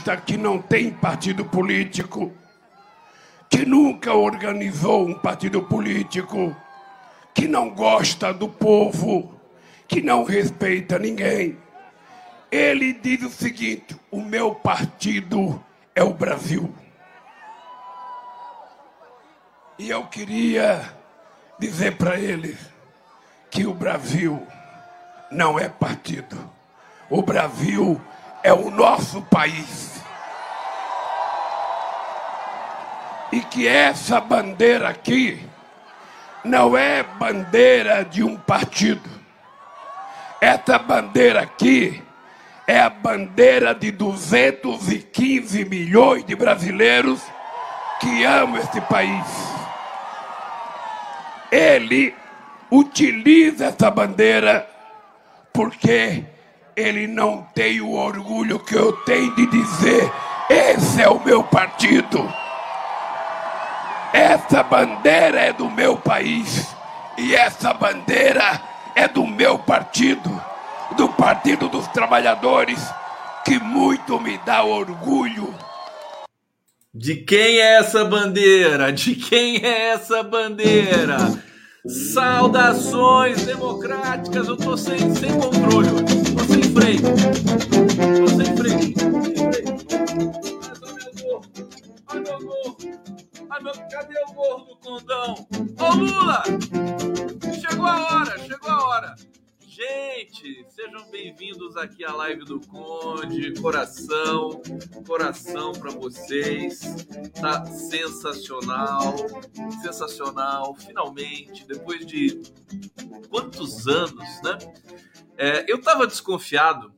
que não tem partido político, que nunca organizou um partido político, que não gosta do povo, que não respeita ninguém. Ele diz o seguinte: o meu partido é o Brasil. E eu queria dizer para eles que o Brasil não é partido. O Brasil é o nosso país. E que essa bandeira aqui não é bandeira de um partido. Essa bandeira aqui é a bandeira de 215 milhões de brasileiros que amam este país. Ele utiliza essa bandeira porque ele não tem o orgulho que eu tenho de dizer: esse é o meu partido. Essa bandeira é do meu país e essa bandeira é do meu partido, do Partido dos Trabalhadores, que muito me dá orgulho. De quem é essa bandeira? De quem é essa bandeira? Saudações democráticas, eu tô sem, sem controle, tô sem freio. Ai, meu, cadê o gorro do condão? Ô Lula! Chegou a hora, chegou a hora. Gente, sejam bem-vindos aqui à live do Conde. Coração, coração para vocês. Tá sensacional, sensacional. Finalmente, depois de quantos anos, né? É, eu tava desconfiado.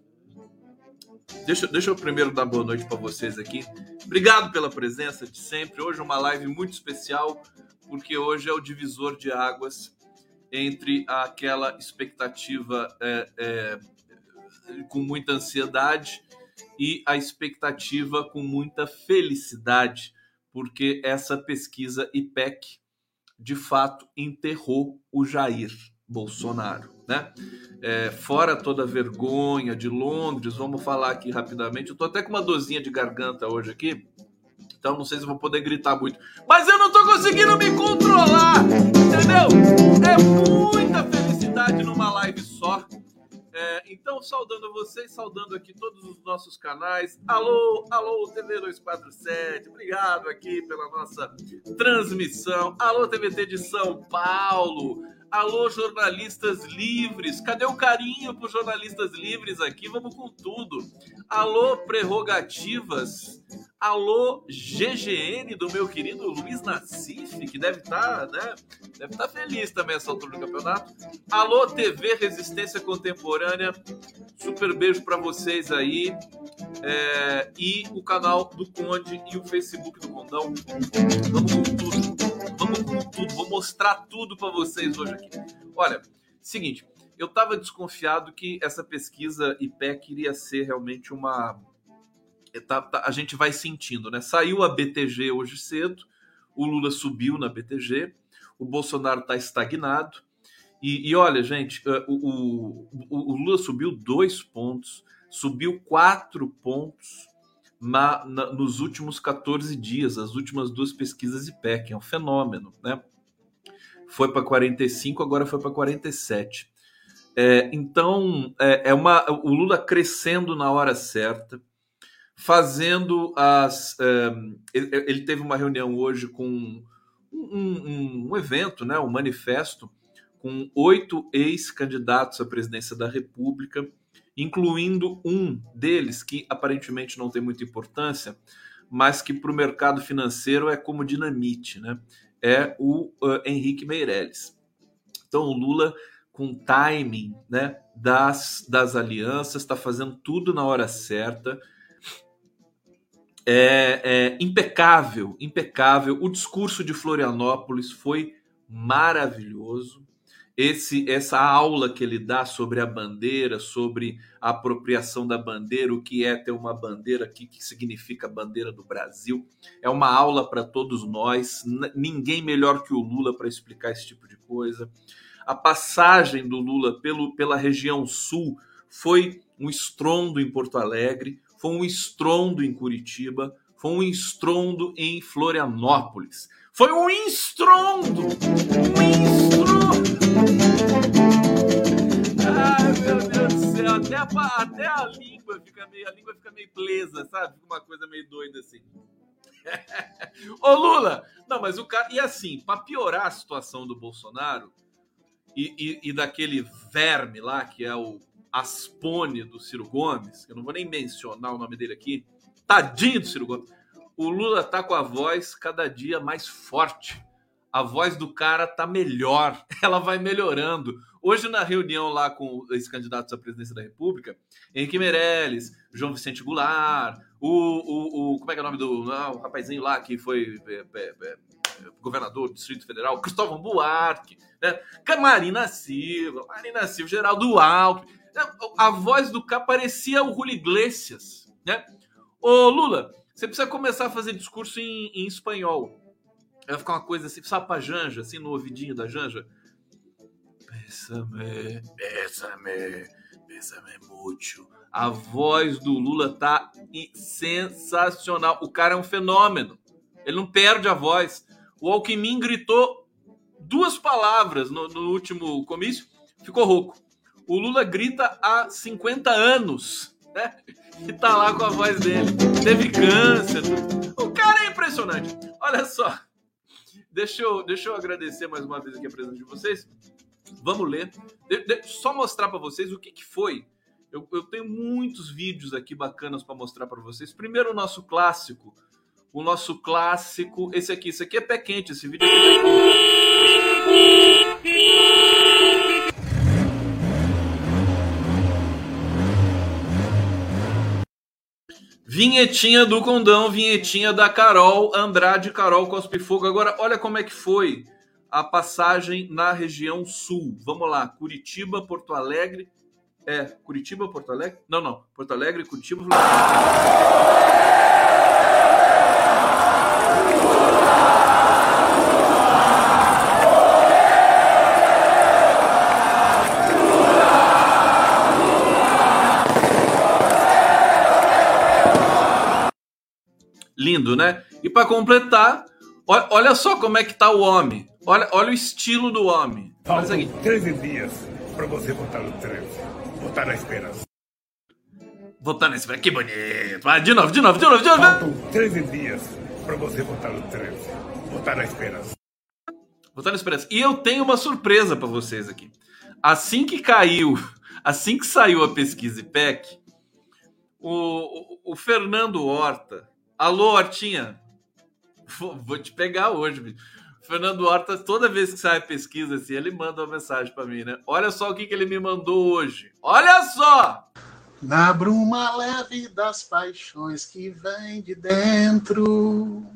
Deixa, deixa eu primeiro dar boa noite para vocês aqui. Obrigado pela presença de sempre. Hoje uma live muito especial, porque hoje é o divisor de águas entre aquela expectativa é, é, com muita ansiedade e a expectativa com muita felicidade, porque essa pesquisa IPEC de fato enterrou o Jair Bolsonaro, né? É, fora toda a vergonha de Londres, vamos falar aqui rapidamente. Eu tô até com uma dorzinha de garganta hoje aqui, então não sei se vou poder gritar muito. Mas eu não tô conseguindo me controlar, entendeu? É muita felicidade numa live só. É, então, saudando vocês, saudando aqui todos os nossos canais. Alô, alô, TV 247, obrigado aqui pela nossa transmissão. Alô, TVT de São Paulo. Alô, jornalistas livres. Cadê o carinho para jornalistas livres aqui? Vamos com tudo. Alô, prerrogativas. Alô, GGN do meu querido Luiz Nassif, que deve estar, tá, né? Deve estar tá feliz também essa altura do campeonato. Alô, TV Resistência Contemporânea. Super beijo para vocês aí. É, e o canal do Conde e o Facebook do Condão. Vamos com tudo. Vamos com tudo. Vou mostrar tudo para vocês hoje aqui. Olha, seguinte, eu estava desconfiado que essa pesquisa IPEC iria ser realmente uma tá, a gente vai sentindo, né? Saiu a BTG hoje cedo, o Lula subiu na BTG, o Bolsonaro está estagnado. E, e, olha, gente, eh, o, o, o, Lula subiu dois pontos, subiu quatro pontos na, na, nos últimos 14 dias, as últimas duas pesquisas IPEC, é um fenômeno, né? Foi para 45, agora foi para 47. É, então, é, é uma, o Lula crescendo na hora certa fazendo as. Um, ele, ele, teve uma reunião hoje com um, um, um, evento, né, um manifesto, com oito ex-candidatos à presidência da República, incluindo um deles que aparentemente não tem muita importância, mas que para o mercado financeiro é como dinamite, né? É o uh, Henrique Meirelles. Então, o Lula, com timing né, das, das alianças, está fazendo tudo na hora certa é, é, impecável, impecável. O discurso de Florianópolis foi maravilhoso. Esse, essa aula que ele dá sobre a bandeira, sobre a apropriação da bandeira, o que é ter uma bandeira aqui, que significa bandeira do Brasil, é uma aula para todos nós. Ninguém melhor que o Lula para explicar esse tipo de coisa. A passagem do Lula pelo, pela região sul foi um estrondo em Porto Alegre, foi um estrondo em Curitiba, foi um estrondo em Florianópolis. Foi um estrondo! Um estrondo! Até a, até a língua fica meio, a língua fica meio presa, sabe? Fica uma coisa meio doida assim. Ô Lula! Não, mas o cara. E assim, para piorar a situação do Bolsonaro e, e, e, daquele verme lá, que é o Aspone do Ciro Gomes, eu não vou nem mencionar o nome dele aqui, tadinho do Ciro Gomes. O Lula tá com a voz cada dia mais forte. A voz do cara tá melhor, ela vai melhorando. Hoje, na reunião lá com os candidatos à presidência da República, Henrique Meirelles, João Vicente Goulart, o, o, o como é que é o nome do não, o rapazinho lá que foi é, é, é, governador do Distrito Federal, Cristóvão Buarque, né? Marina Silva, Marina Silva, Geraldo Alckmin. Né? A voz do cara parecia o Julio Iglesias, né? Ô Lula, você precisa começar a fazer discurso em, em espanhol. Vai ficar uma coisa assim, sabe pra Janja, assim no ouvidinho da Janja. Bésame, bésame, bésame mucho. A voz do Lula tá sensacional. O cara é um fenômeno. Ele não perde a voz. O Alckmin gritou duas palavras no, no último comício, ficou rouco. O Lula grita há 50 anos, né? E tá lá com a voz dele. Teve câncer. O cara é impressionante. Olha só. Deixa eu, deixa eu agradecer mais uma vez aqui a presença de vocês. Vamos ler. De, de, só mostrar para vocês o que, que foi. Eu, eu, tenho muitos vídeos aqui bacanas para mostrar para vocês. Primeiro, o nosso clássico. O nosso clássico. Esse aqui. Esse aqui é pé quente. Esse vídeo aqui é. Vinhetinha do Condão, vinhetinha da Carol, Andrade, Carol Cospe Fogo. Agora, olha como é que foi a passagem na região sul. Vamos lá, Curitiba, Porto Alegre. É, Curitiba, Porto Alegre? Não, não. Porto Alegre, Curitiba. Lindo, né? E para completar, olha só como é que tá o homem. Olha, olha o estilo do homem. Faltam 13 dias para você votar no 13. Votar na esperança. Votar na esperança. Que bonito. Vai, de novo, de novo, de novo, de novo. Faltam 13 dias para você votar no 13. Votar na esperança. Votar na esperança. E eu tenho uma surpresa para vocês aqui. Assim que caiu, assim que saiu a pesquisa IPEC, o, o, o Fernando Horta. Alô, Hortinha. Vou, vou te pegar hoje, bicho. Fernando Horta, toda vez que sai pesquisa assim, ele manda uma mensagem para mim, né? Olha só o que, que ele me mandou hoje. Olha só! Na bruma leve das paixões que vem de dentro.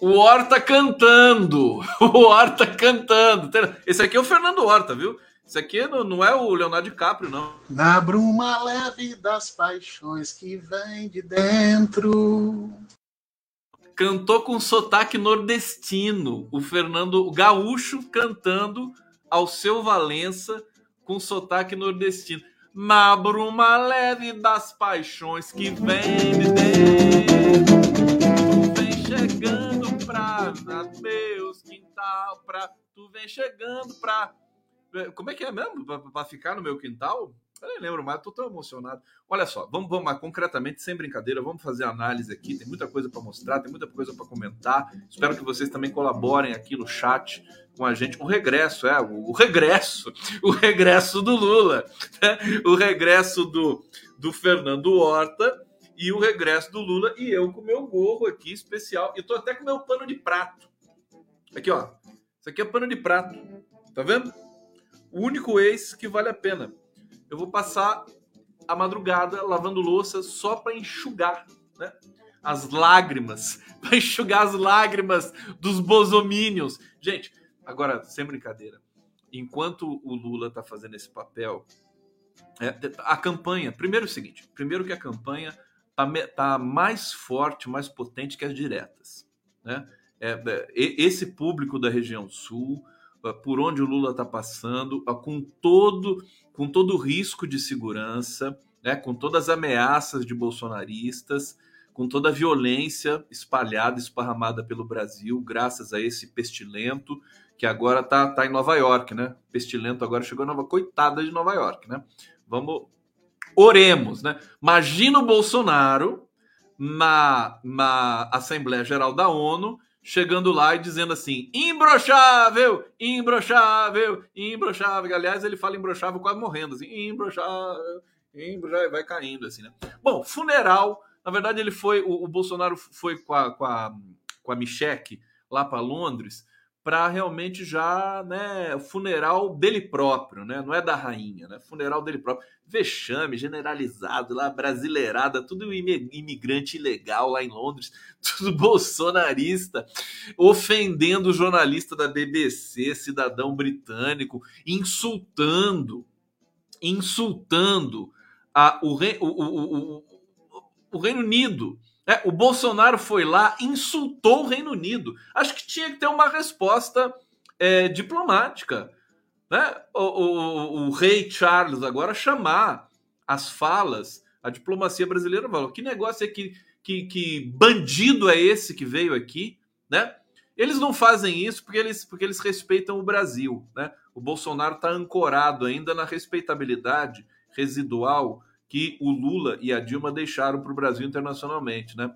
O Horta cantando. O Horta cantando. Esse aqui é o Fernando Horta, viu? Esse aqui não, não é o Leonardo DiCaprio, não. Na bruma leve das paixões que vem de dentro cantou com sotaque nordestino. O Fernando Gaúcho cantando ao seu Valença com sotaque nordestino. Na bruma leve das paixões que vem de dentro, tu vem chegando pra meus quintal, pra tu vem chegando pra como é que é mesmo? Para ficar no meu quintal? Eu nem lembro mais, estou tão emocionado. Olha só, vamos, vamos lá, concretamente, sem brincadeira, vamos fazer análise aqui. Tem muita coisa para mostrar, tem muita coisa para comentar. Espero que vocês também colaborem aqui no chat com a gente. O regresso, é, o, o regresso, o regresso do Lula, né? o regresso do, do Fernando Horta e o regresso do Lula e eu com meu gorro aqui especial. E tô até com meu pano de prato. Aqui, ó. Isso aqui é pano de prato. Tá vendo? O único ex que vale a pena eu vou passar a madrugada lavando louça só para enxugar, né? As lágrimas, para enxugar as lágrimas dos bosomínios. Gente, agora, sem brincadeira, enquanto o Lula está fazendo esse papel, é, a campanha, primeiro é o seguinte, primeiro que a campanha tá, tá mais forte, mais potente que as diretas, né? É, é esse público da região sul, por onde o Lula está passando, com todo com todo o risco de segurança, né, com todas as ameaças de bolsonaristas, com toda a violência espalhada, esparramada pelo Brasil, graças a esse pestilento que agora está tá em Nova York, né? Pestilento agora chegou a Nova coitada de Nova York, né? Vamos oremos, né? Imagina o Bolsonaro na, na Assembleia Geral da ONU chegando lá e dizendo assim: imbrochável, imbrochável, imbrochável. Aliás, ele fala imbrochável quase morrendo, assim, imbrochável, imbrochável, vai caindo, assim, né? Bom, funeral. Na verdade, ele foi. O, o Bolsonaro foi com a, com a, com a Michelle lá para Londres para realmente já, né, funeral dele próprio, né? Não é da rainha, né? Funeral dele próprio. Vexame generalizado lá, brasileirada, tudo imigrante ilegal lá em Londres, tudo bolsonarista, ofendendo o jornalista da BBC, cidadão britânico, insultando, insultando a, o, o, o, o Reino Unido é, o Bolsonaro foi lá, insultou o Reino Unido. Acho que tinha que ter uma resposta é, diplomática. Né? O, o, o, rei Charles agora chamar as falas, a diplomacia brasileira falou: que negócio é que, que, que bandido é esse que veio aqui? Né? Eles não fazem isso porque eles, porque eles respeitam o Brasil. Né? O Bolsonaro está ancorado ainda na respeitabilidade residual que o Lula e a Dilma deixaram para o Brasil internacionalmente, né?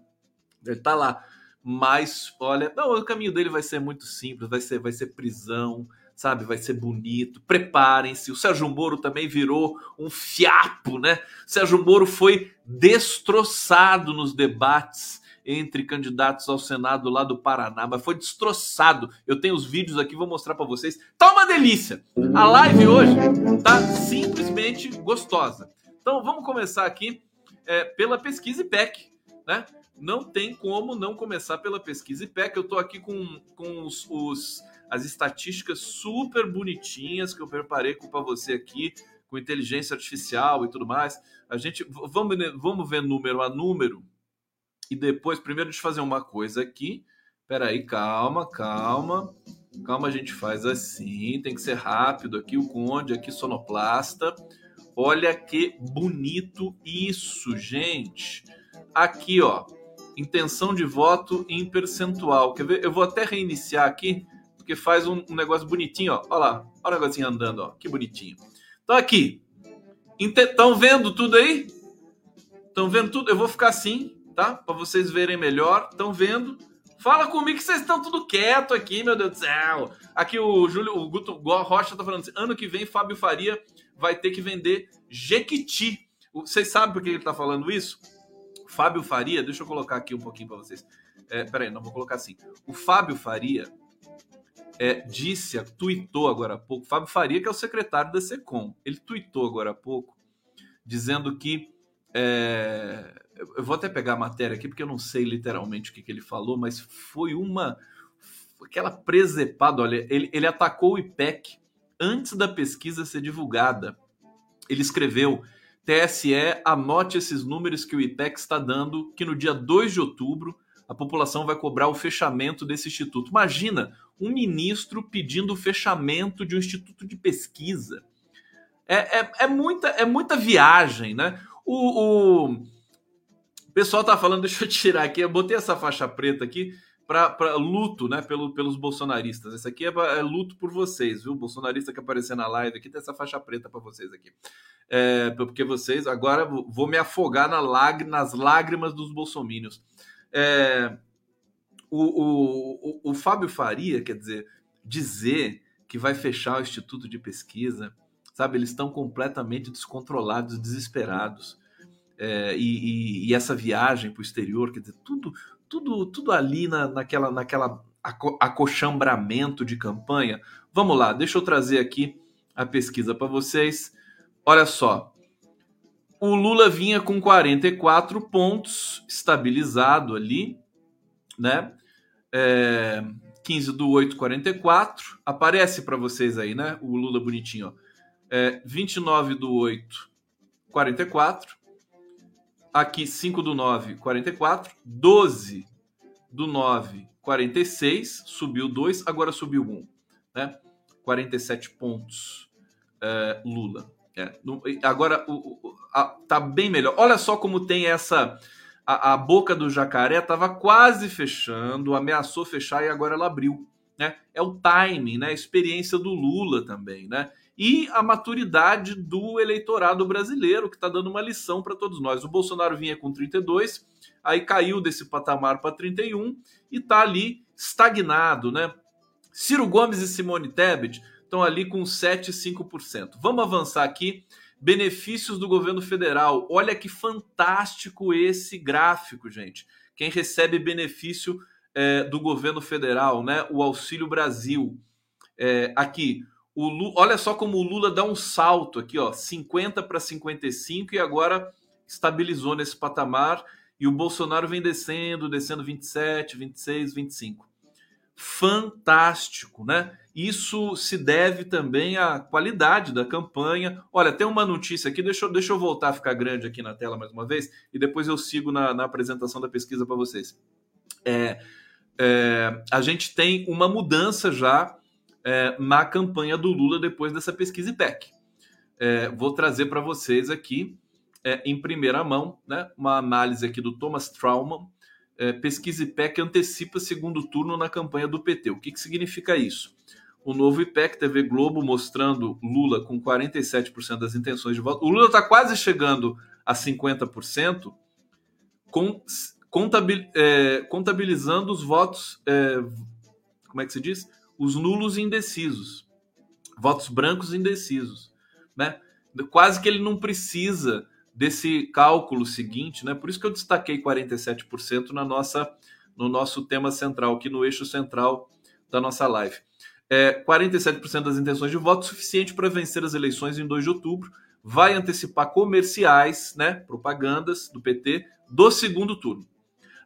Ele está lá. Mas, olha, não, o caminho dele vai ser muito simples, vai ser, vai ser prisão, sabe? Vai ser bonito. Preparem-se. O Sérgio Moro também virou um fiapo, né? O Sérgio Moro foi destroçado nos debates entre candidatos ao Senado lá do Paraná, mas foi destroçado. Eu tenho os vídeos aqui, vou mostrar para vocês. Tá uma delícia. A live hoje tá simplesmente gostosa. Então vamos começar aqui é, pela pesquisa IPEC, né? Não tem como não começar pela pesquisa IPEC. Eu estou aqui com, com os, os, as estatísticas super bonitinhas que eu preparei para você aqui, com inteligência artificial e tudo mais. A gente vamos, vamos ver número a número e depois, primeiro, deixa eu fazer uma coisa aqui. Peraí, calma, calma. Calma, a gente faz assim, tem que ser rápido aqui. O Conde aqui, sonoplasta. Olha que bonito isso, gente. Aqui, ó, intenção de voto em percentual. Quer ver? Eu vou até reiniciar aqui, porque faz um, um negócio bonitinho, ó. Olha lá, olha o negocinho andando, ó. Que bonitinho. Então aqui, estão vendo tudo aí? Estão vendo tudo? Eu vou ficar assim, tá? Para vocês verem melhor. Estão vendo? Fala comigo que vocês estão tudo quieto aqui, meu Deus do céu. Aqui o Júlio, o Guto Rocha tá falando assim, ano que vem Fábio Faria vai ter que vender Jequiti. Vocês sabem por que ele está falando isso? Fábio Faria, deixa eu colocar aqui um pouquinho para vocês. É, peraí, não vou colocar assim. O Fábio Faria é, disse, tuitou agora há pouco, Fábio Faria, que é o secretário da SECOM, ele tuitou agora há pouco, dizendo que. É, eu vou até pegar a matéria aqui, porque eu não sei literalmente o que, que ele falou, mas foi uma. Aquela presepada, olha, ele, ele atacou o IPEC antes da pesquisa ser divulgada. Ele escreveu: TSE, anote esses números que o IPEC está dando, que no dia 2 de outubro a população vai cobrar o fechamento desse instituto. Imagina um ministro pedindo o fechamento de um instituto de pesquisa. É, é, é muita, é muita viagem, né? O, o, o pessoal tá falando, deixa eu tirar aqui, eu botei essa faixa preta aqui para luto, né, pelo, pelos bolsonaristas. Esse aqui é, é, luto por vocês, viu? Bolsonarista que aparecer na live aqui tem essa faixa preta para vocês aqui. É, porque vocês agora vou me afogar na lag, nas lágrimas dos bolsomínios. É, o, o, o, o Fábio Faria, quer dizer, dizer que vai fechar o Instituto de Pesquisa, sabe? Eles estão completamente descontrolados, desesperados. É, e, e, e, essa viagem para o exterior, quer dizer, tudo, tudo, tudo ali na, naquela, naquela acochambramento de campanha. Vamos lá, deixa eu trazer aqui a pesquisa para vocês. Olha só, o Lula vinha com 44 pontos, estabilizado ali, né? É, 15 do 8, 44. Aparece para vocês aí, né? O Lula bonitinho, ó. É, 29 do 8, 44. Aqui, 5 do 9, 44. 12 do 9, 46. Subiu 2, agora subiu 1. Né? 47 pontos é, Lula. É, no, agora o, o, a, tá bem melhor. Olha só como tem essa. A, a boca do jacaré estava quase fechando, ameaçou fechar e agora ela abriu. Né? É o timing, né? a experiência do Lula também. Né? E a maturidade do eleitorado brasileiro, que está dando uma lição para todos nós. O Bolsonaro vinha com 32, aí caiu desse patamar para 31 e está ali estagnado. Né? Ciro Gomes e Simone Tebet estão ali com 7,5%. Vamos avançar aqui. Benefícios do governo federal. Olha que fantástico esse gráfico, gente. Quem recebe benefício é, do governo federal, né? O Auxílio Brasil. É, aqui, o olha só como o Lula dá um salto aqui, ó, 50 para 55 e agora estabilizou nesse patamar e o Bolsonaro vem descendo, descendo 27, 26, 25 fantástico, né? Isso se deve também à qualidade da campanha. Olha, tem uma notícia aqui, deixa eu, deixa eu voltar a ficar grande aqui na tela mais uma vez, e depois eu sigo na, na apresentação da pesquisa para vocês. É, é, a gente tem uma mudança já é, na campanha do Lula depois dessa pesquisa IPEC. É, vou trazer para vocês aqui, é, em primeira mão, né, uma análise aqui do Thomas Trauman, é, pesquisa IPEC antecipa segundo turno na campanha do PT. O que, que significa isso? O novo IPEC TV Globo mostrando Lula com 47% das intenções de voto. O Lula está quase chegando a 50%, com, é, contabilizando os votos. É, como é que se diz? Os nulos indecisos. Votos brancos indecisos. Né? Quase que ele não precisa desse cálculo seguinte, né? Por isso que eu destaquei 47% na nossa no nosso tema central, aqui no eixo central da nossa live. É, 47% das intenções de voto suficiente para vencer as eleições em 2 de outubro. Vai antecipar comerciais, né, propagandas do PT do segundo turno.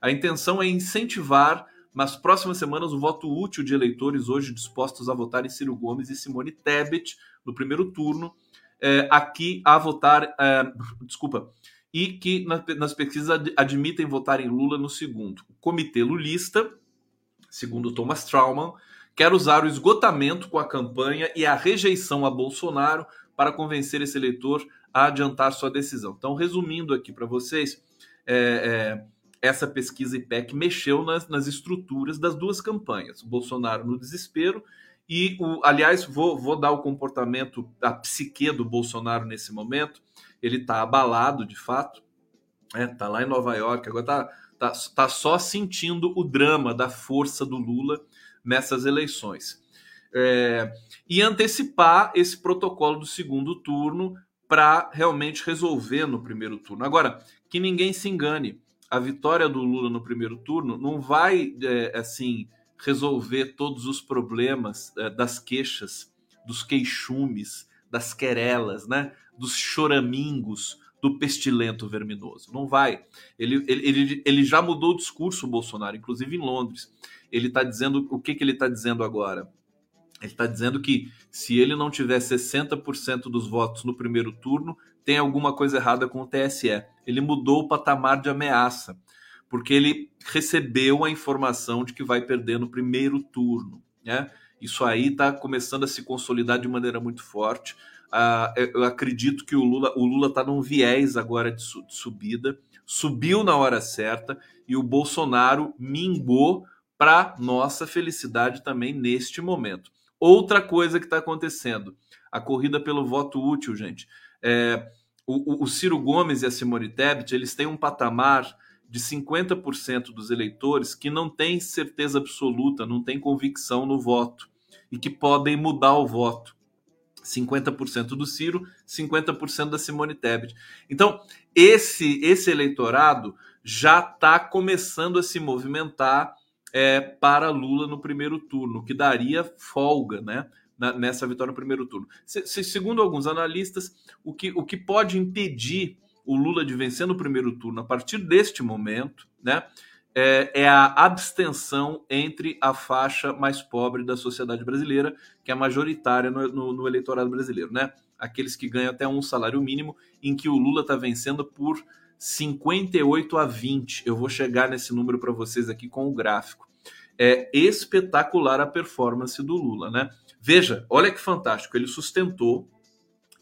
A intenção é incentivar nas próximas semanas o voto útil de eleitores hoje dispostos a votar em Ciro Gomes e Simone Tebet no primeiro turno é, aqui a votar, é, desculpa, e que nas pesquisas admitem votar em Lula no segundo. O comitê lulista, segundo Thomas Trauman, quer usar o esgotamento com a campanha e a rejeição a Bolsonaro para convencer esse eleitor a adiantar sua decisão. Então, resumindo aqui para vocês, é, é, essa pesquisa IPEC mexeu nas, nas estruturas das duas campanhas. O Bolsonaro no desespero e, o, aliás, vou, vou dar o comportamento, a psique do Bolsonaro nesse momento. Ele está abalado, de fato. Está é, lá em Nova York, agora está tá, tá só sentindo o drama da força do Lula nessas eleições. É, e antecipar esse protocolo do segundo turno para realmente resolver no primeiro turno. Agora, que ninguém se engane, a vitória do Lula no primeiro turno não vai, é, assim, resolver todos os problemas é, das queixas, dos queixumes, das querelas, né? dos choramingos do pestilento verminoso. Não vai. Ele, ele, ele, ele já mudou o discurso, o Bolsonaro, inclusive em Londres. Ele está dizendo o que, que ele está dizendo agora? Ele está dizendo que se ele não tiver 60% dos votos no primeiro turno, tem alguma coisa errada com o TSE. Ele mudou o patamar de ameaça porque ele recebeu a informação de que vai perder no primeiro turno. Né? Isso aí está começando a se consolidar de maneira muito forte. Uh, eu acredito que o Lula o Lula está num viés agora de, su de subida, subiu na hora certa e o Bolsonaro mingou para nossa felicidade também neste momento. Outra coisa que está acontecendo, a corrida pelo voto útil, gente. É, o, o, Ciro Gomes e a Simone Tebet, eles têm um patamar de 50% dos eleitores que não têm certeza absoluta, não têm convicção no voto e que podem mudar o voto. 50% do Ciro, 50% da Simone Tebet. Então, esse, esse eleitorado já está começando a se movimentar é, para Lula no primeiro turno, que daria folga né, nessa vitória no primeiro turno. Se, se, segundo alguns analistas, o que, o que pode impedir o Lula de vencer no primeiro turno a partir deste momento, né? É, é, a abstenção entre a faixa mais pobre da sociedade brasileira, que é majoritária no, no, no eleitorado brasileiro, né? Aqueles que ganham até um salário mínimo, em que o Lula está vencendo por 58 a 20. Eu vou chegar nesse número para vocês aqui com o gráfico. é espetacular a performance do Lula, né? Veja, olha que fantástico, ele sustentou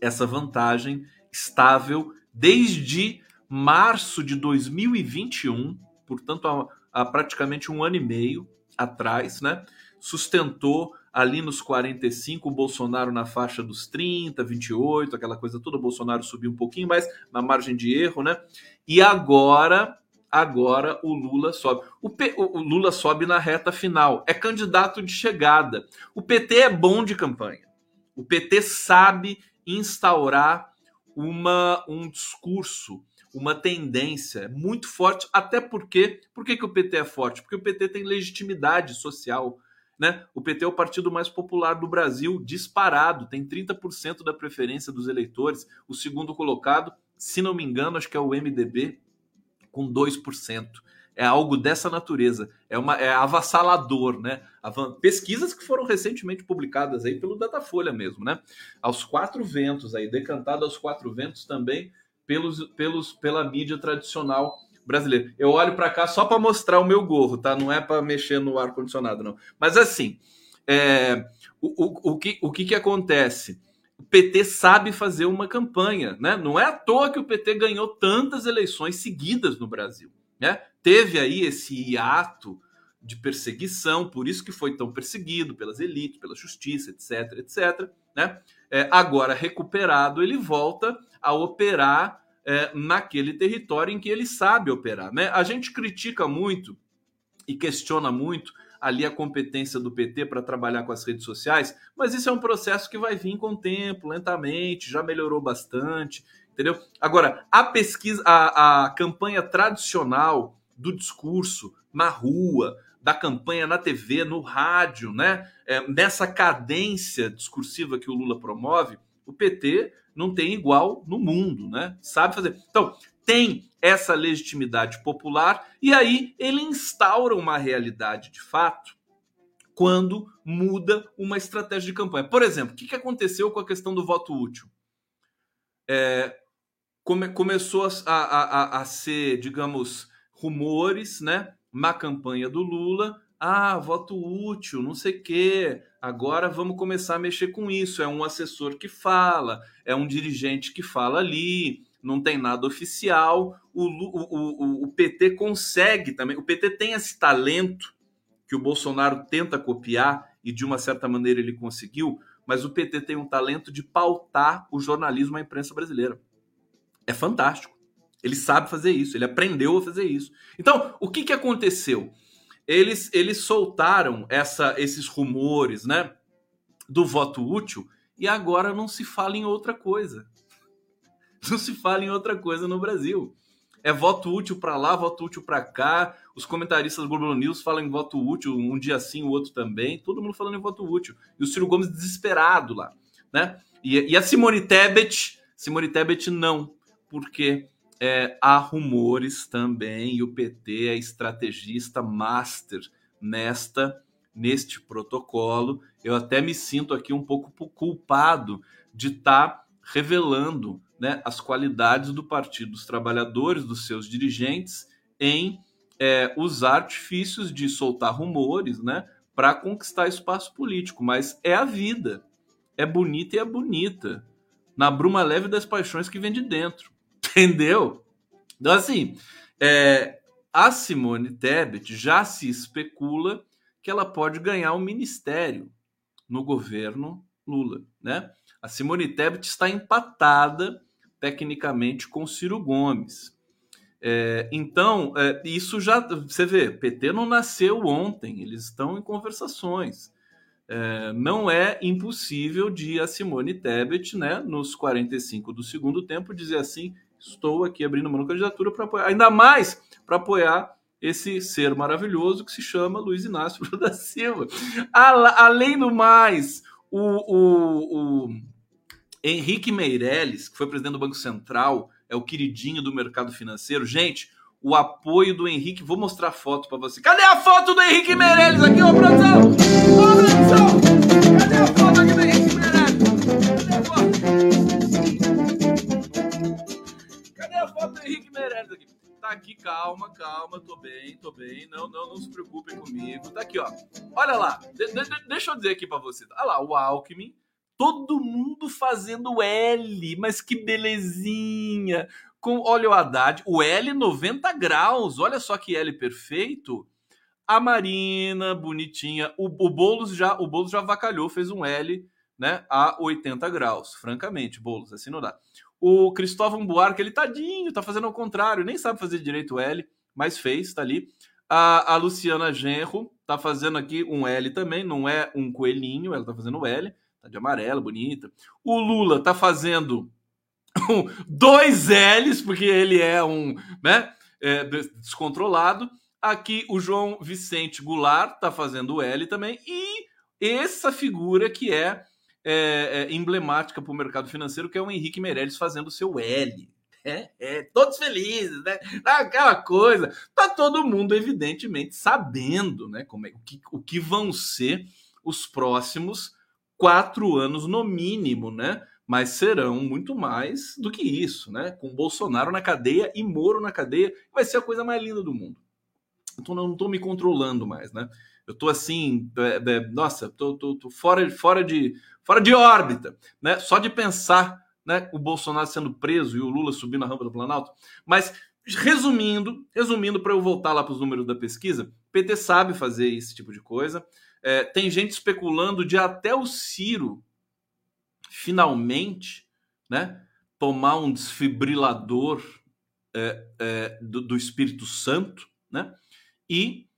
essa vantagem estável desde março de 2021, portanto, há, há praticamente um ano e meio atrás, né? Sustentou ali nos 45, o Bolsonaro na faixa dos 30, 28, aquela coisa toda, o Bolsonaro subiu um pouquinho mais na margem de erro, né? E agora agora o Lula sobe. O, P, o, Lula sobe na reta final, é candidato de chegada. O PT é bom de campanha. O PT sabe instaurar uma, um discurso, uma tendência muito forte, até porque. Por que, que o PT é forte? Porque o PT tem legitimidade social. Né? O PT é o partido mais popular do Brasil, disparado, tem 30% da preferência dos eleitores. O segundo colocado, se não me engano, acho que é o MDB, com 2%. É algo dessa natureza. É, uma, é avassalador, né? Pesquisas que foram recentemente publicadas aí pelo Datafolha mesmo, né? Aos quatro ventos aí, decantado aos quatro ventos também pelos, pelos, pela mídia tradicional brasileira. Eu olho para cá só para mostrar o meu gorro, tá? Não é para mexer no ar condicionado, não. Mas assim, é, o, o, o, que, o que, que acontece? O PT sabe fazer uma campanha, né? Não é à toa que o PT ganhou tantas eleições seguidas no Brasil, né? Teve aí esse hiato de perseguição, por isso que foi tão perseguido pelas elites, pela justiça, etc, etc, né? É, agora recuperado, ele volta a operar é, naquele território em que ele sabe operar, né? A gente critica muito e questiona muito ali a competência do PT para trabalhar com as redes sociais, mas isso é um processo que vai vir com o tempo, lentamente, já melhorou bastante, entendeu? Agora, a pesquisa, a, a campanha tradicional do discurso na rua, da campanha na TV, no rádio, né? É, nessa cadência discursiva que o Lula promove, o PT não tem igual no mundo, né? Sabe fazer. Então, tem essa legitimidade popular e aí ele instaura uma realidade de fato quando muda uma estratégia de campanha. Por exemplo, o que aconteceu com a questão do voto útil? É, come, começou a, a, a, ser, digamos, rumores né, na campanha do Lula. Ah, voto útil, não sei o quê. Agora vamos começar a mexer com isso. É um assessor que fala, é um dirigente que fala ali não tem nada oficial. O, o, o, o PT consegue também, o PT tem esse talento que o Bolsonaro tenta copiar e de uma certa maneira ele conseguiu, mas o PT tem um talento de pautar o jornalismo à imprensa brasileira. É fantástico. Ele sabe fazer isso, ele aprendeu a fazer isso. Então, o que, que aconteceu? Eles, eles soltaram essa, esses rumores né, do voto útil e agora não se fala em outra coisa não se fala em outra coisa no Brasil. É voto útil para lá, voto útil para cá. Os comentaristas do Globo News falam em voto útil, um dia sim, o outro também. Todo mundo falando em voto útil. E o Ciro Gomes desesperado lá, né? E, e a Simone Tebet, Simone Tebet não, porque é, há rumores também e o PT é estrategista master nesta neste protocolo. Eu até me sinto aqui um pouco culpado de estar tá revelando né, as qualidades do Partido dos Trabalhadores, dos seus dirigentes, em é, artifícios de soltar rumores né, para conquistar espaço político. Mas é a vida. É bonita e é bonita. Na bruma leve das paixões que vem de dentro. Entendeu? Então, assim, é, a Simone Tebet já se especula que ela pode ganhar um ministério no governo Lula, né? A Simone Tebet está empatada tecnicamente com Ciro Gomes. É, então, é, isso já. Você vê, PT não nasceu ontem, eles estão em conversações. É, não é impossível de a Simone Tebet, né, nos 45 do segundo tempo, dizer assim: estou aqui abrindo uma candidatura para apoiar, ainda mais para apoiar esse ser maravilhoso que se chama Luiz Inácio da Silva. Além do mais, o, o, o Henrique Meirelles, que foi presidente do Banco Central, é o queridinho do mercado financeiro. Gente, o apoio do Henrique, vou mostrar a foto para você. Cadê a foto do Henrique Meirelles aqui, ô produção? Ô produção! Cadê a foto aqui do Henrique Meirelles? Cadê a foto? Cadê a foto do Henrique Meirelles aqui? Tá aqui, calma. calma, tô bem, tô bem. Não, não, não se preocupem comigo. Tá aqui, ó. Olha lá, de, de, deixa eu dizer aqui para vocês. Olha lá, o Alckmin, todo mundo fazendo L, mas que belezinha. Com, olha o Haddad, o L 90 graus, olha só que L perfeito. A Marina, bonitinha. O, o Boulos já, o Boulos já vacalhou, fez um L, né, a 80 graus. Francamente, Boulos, assim não dá. O Cristóvão Buarque, ele tadinho, tá fazendo ao contrário, nem sabe fazer direito o L, mas fez, tá ali. A, a Luciana Genro tá fazendo aqui um L também, não é um coelhinho, ela tá fazendo o L, tá de amarelo, bonita. O Lula tá fazendo dois L's, porque ele é um, né, é, descontrolado. Aqui o João Vicente Goulart tá fazendo o L também. E essa figura que é é, é, emblemática para o mercado financeiro, que é o Henrique Meirelles fazendo o seu L. É, é, todos felizes, né? Aquela coisa. Tá todo mundo, evidentemente, sabendo né, como é, o, que, o que vão ser os próximos quatro anos, no mínimo, né? Mas serão muito mais do que isso, né? Com Bolsonaro na cadeia e Moro na cadeia, vai ser a coisa mais linda do mundo. Então não estou me controlando mais, né? Eu tô assim, é, é, nossa, tô, tô, tô, fora, fora, de, fora de órbita, né? Só de pensar, né? O Bolsonaro sendo preso e o Lula subindo a rampa do Planalto. Mas resumindo, resumindo para eu voltar lá para os números da pesquisa, PT sabe fazer esse tipo de coisa. É, tem gente especulando de até o Ciro finalmente, né? Tomar um desfibrilador é, é, do, do Espírito Santo, né? E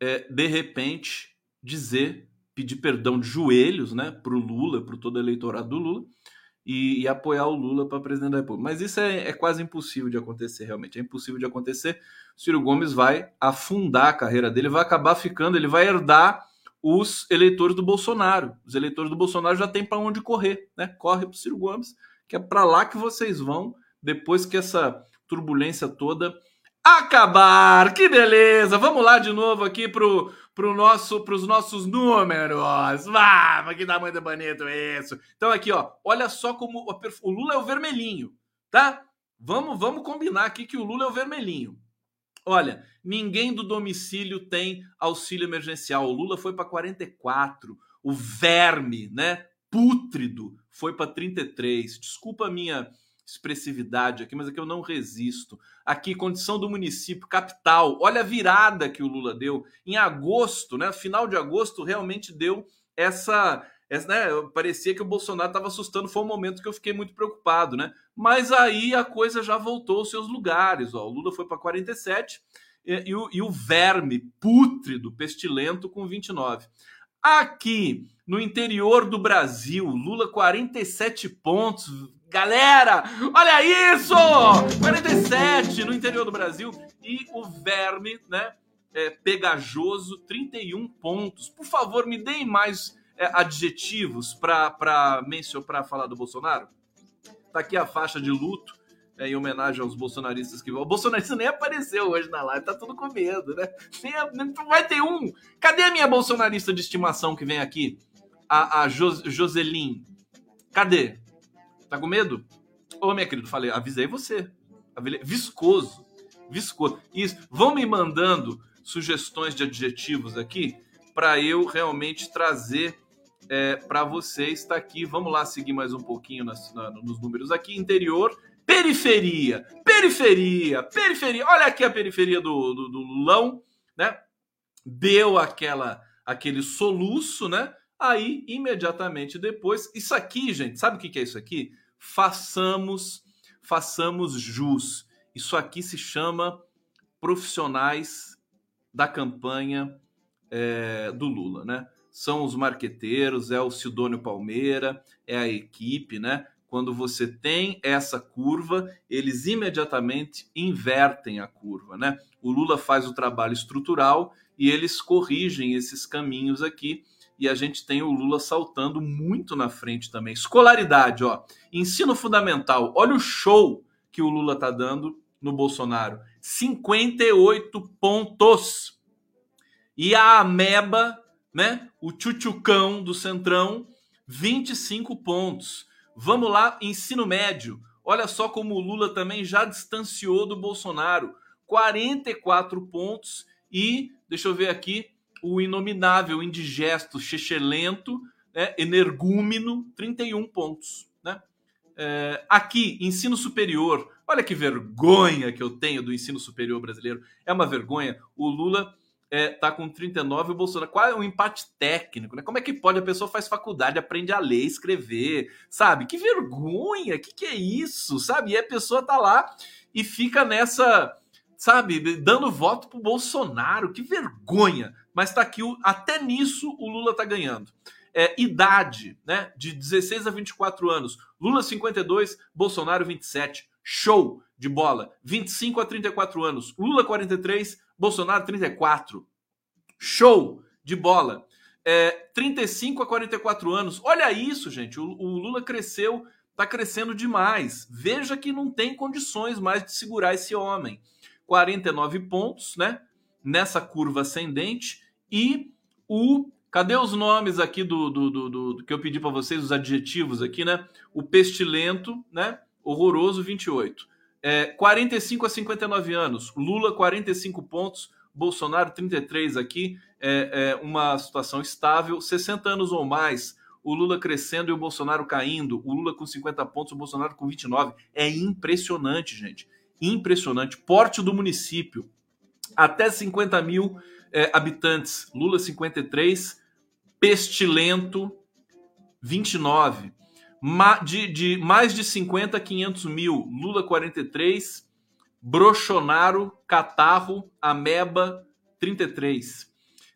é, de repente, dizer, pedir perdão de joelhos né, para o Lula, para todo o eleitorado do Lula, e, e apoiar o Lula para presidente da República. Mas isso é, é, quase impossível de acontecer, realmente. É impossível de acontecer. Ciro Gomes vai afundar a carreira dele, vai acabar ficando, ele vai herdar os eleitores do Bolsonaro. Os eleitores do Bolsonaro já têm para onde correr, né? Corre para o Ciro Gomes, que é para lá que vocês vão depois que essa turbulência toda acabar. Que beleza! Vamos lá de novo aqui pro, pro nosso, pros nossos números. Ah, mas que tamanho de bonito isso. Então aqui, ó, olha só como o Lula é o vermelhinho, tá? Vamos, vamos combinar aqui que o Lula é o vermelhinho. Olha, ninguém do domicílio tem auxílio emergencial. O Lula foi para 44. O verme, né? Pútrido foi para 33. Desculpa a minha expressividade aqui, mas aqui eu não resisto. Aqui, condição do município, capital. Olha a virada que o Lula deu. Em agosto, né? Final de agosto, realmente deu essa. Né, parecia que o Bolsonaro estava assustando. Foi um momento que eu fiquei muito preocupado, né? Mas aí a coisa já voltou aos seus lugares. Ó. O Lula foi para 47 e, e, o, e o verme pútrido, pestilento, com 29. Aqui, no interior do Brasil, Lula 47 pontos, Galera, olha isso! 47 no interior do Brasil e o Verme, né? É, pegajoso, 31 pontos. Por favor, me deem mais adjetivos para mencionar falar do Bolsonaro. Tá aqui a faixa de luto é, em homenagem aos bolsonaristas que vão. O bolsonarista nem apareceu hoje na live, tá tudo com medo, né? Nem, vai ter um. Cadê a minha bolsonarista de estimação que vem aqui? A, a Jos, Joselin. Cadê? Tá com medo? Ô, minha querida, falei, avisei você. Viscoso. Viscoso. Isso. Vão me mandando sugestões de adjetivos aqui para eu realmente trazer é, para vocês. Está aqui. Vamos lá seguir mais um pouquinho nas, na, nos números aqui. Interior, periferia, periferia, periferia. Olha aqui a periferia do, do, do Lulão, né? Deu aquela aquele soluço, né? Aí, imediatamente depois, isso aqui, gente, sabe o que é isso aqui? façamos, façamos jus. Isso aqui se chama profissionais da campanha é, do Lula, né? São os marqueteiros, é o Sidônio Palmeira, é a equipe, né? Quando você tem essa curva, eles imediatamente invertem a curva, né? O Lula faz o trabalho estrutural e eles corrigem esses caminhos aqui e a gente tem o Lula saltando muito na frente também. Escolaridade, ó. Ensino fundamental. Olha o show que o Lula tá dando no Bolsonaro. 58 pontos. E a ameba, né? O tchutchucão do Centrão, 25 pontos. Vamos lá, ensino médio. Olha só como o Lula também já distanciou do Bolsonaro. 44 pontos. E, deixa eu ver aqui, o inominável, indigesto, chechelento, né, energúmeno, 31 pontos. Né? É, aqui, ensino superior. Olha que vergonha que eu tenho do ensino superior brasileiro. É uma vergonha. O Lula é, tá com 39 e o Bolsonaro. Qual é um empate técnico, né? Como é que pode? A pessoa faz faculdade, aprende a ler, escrever, sabe? Que vergonha! Que que é isso? Sabe? E a pessoa tá lá e fica nessa, sabe, dando voto pro Bolsonaro. Que vergonha! Mas tá aqui, até nisso o Lula tá ganhando. É, idade, né? De 16 a 24 anos. Lula 52, Bolsonaro 27. Show de bola. 25 a 34 anos. Lula 43, Bolsonaro 34. Show de bola. É, 35 a 44 anos. Olha isso, gente. O, o Lula cresceu, está crescendo demais. Veja que não tem condições mais de segurar esse homem. 49 pontos, né? Nessa curva ascendente. E o. Cadê os nomes aqui do, do, do, do que eu pedi para vocês, os adjetivos aqui, né? O pestilento, né? Horroroso, 28. É, 45 a 59 anos, Lula 45 pontos, Bolsonaro 33 aqui, é, é uma situação estável, 60 anos ou mais, o Lula crescendo e o Bolsonaro caindo, o Lula com 50 pontos, o Bolsonaro com 29. É impressionante, gente. Impressionante. Porte do município, até 50 mil é, habitantes, Lula 53, Pestilento 29 de, de mais de 50 a 500 mil, Lula 43, Brochonaro, Catarro, Ameba 33.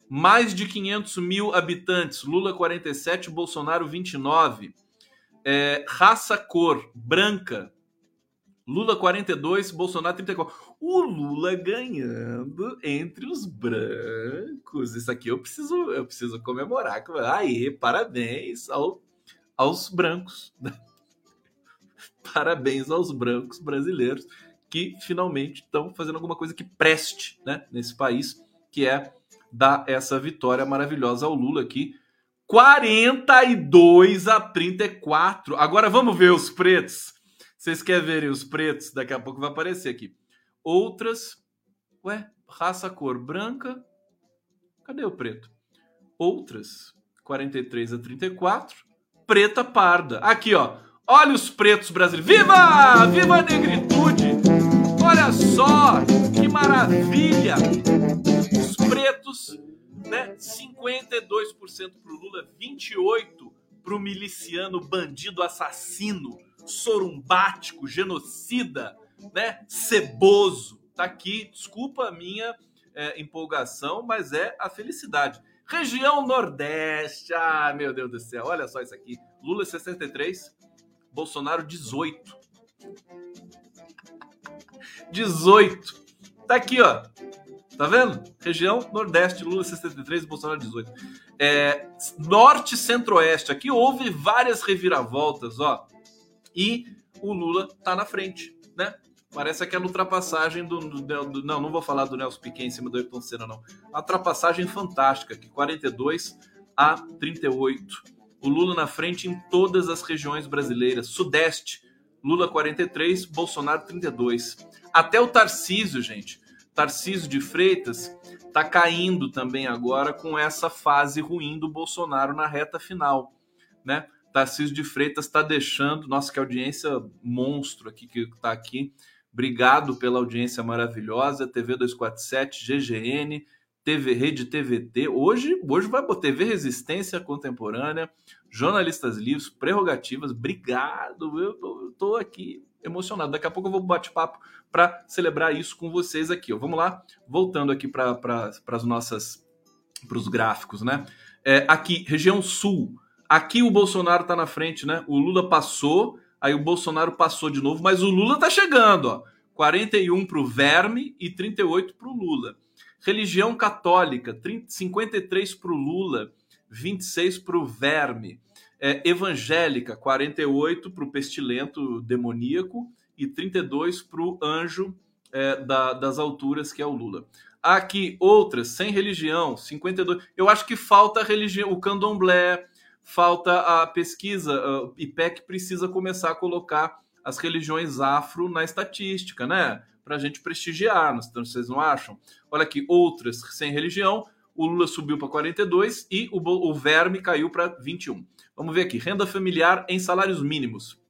Mais de 500 mil habitantes, Lula 47, Bolsonaro 29. É, raça cor, branca, Lula 42, Bolsonaro 34. O Lula ganhando entre os brancos. Isso aqui eu preciso, eu preciso comemorar. Aí, parabéns ao aos brancos. Parabéns aos brancos brasileiros que finalmente estão fazendo alguma coisa que preste né, nesse país, que é dar essa vitória maravilhosa ao Lula aqui. 42 a 34. Agora vamos ver os pretos. Vocês querem verem os pretos? Daqui a pouco vai aparecer aqui. Outras. Ué, raça cor branca. Cadê o preto? Outras. 43 a 34 preta parda. Aqui, ó. Olha os pretos brasileiros. Viva! Viva a negritude! Olha só que maravilha! Os pretos, né? 52% pro Lula, 28 pro miliciano bandido assassino, sorumbático, genocida, né? Ceboso. Tá aqui, desculpa a minha é, empolgação, mas é a felicidade. Região Nordeste. Ah, meu Deus do céu. Olha só isso aqui. Lula 63, Bolsonaro 18. 18. Tá aqui, ó. Tá vendo? Região Nordeste, Lula 63, Bolsonaro 18. É, Norte Centro-Oeste. Aqui houve várias reviravoltas, ó. E o Lula tá na frente, né? Parece aquela ultrapassagem do, do, do, Não, não vou falar do Nelson Piquet em cima do Ayrton Senna, não. A ultrapassagem fantástica, que 42 a 38. O Lula na frente em todas as regiões brasileiras. Sudeste, Lula 43, Bolsonaro 32. Até o Tarcísio, gente. Tarcísio de Freitas tá caindo também agora com essa fase ruim do Bolsonaro na reta final, né? Tarcísio de Freitas está deixando, nossa, que audiência monstro aqui que está aqui, Obrigado pela audiência maravilhosa. TV 247, GGN, TV Rede TVT. Hoje, hoje vai botar TV Resistência Contemporânea, jornalistas livres, prerrogativas. Obrigado. Eu tô aqui emocionado. Daqui a pouco eu vou bate-papo para celebrar isso com vocês aqui. Vamos lá, voltando aqui para pra, as nossas para os gráficos, né? É, aqui, região sul. Aqui o Bolsonaro está na frente, né? O Lula passou Aí o Bolsonaro passou de novo, mas o Lula tá chegando, ó. 41 para o Verme e 38 para o Lula. Religião católica, 30, 53 para o Lula, 26 para o Verme. É, evangélica, 48 para o pestilento demoníaco e 32 para o anjo é, da, das alturas, que é o Lula. Aqui, outras, sem religião, 52. Eu acho que falta religião, o candomblé, falta a pesquisa. O IPEC precisa começar a colocar as religiões afro na estatística, né? Para a gente prestigiar, vocês não acham? Olha aqui, outras sem religião, o Lula subiu para 42 e o, o verme caiu para 21. Vamos ver aqui, renda familiar em salários mínimos.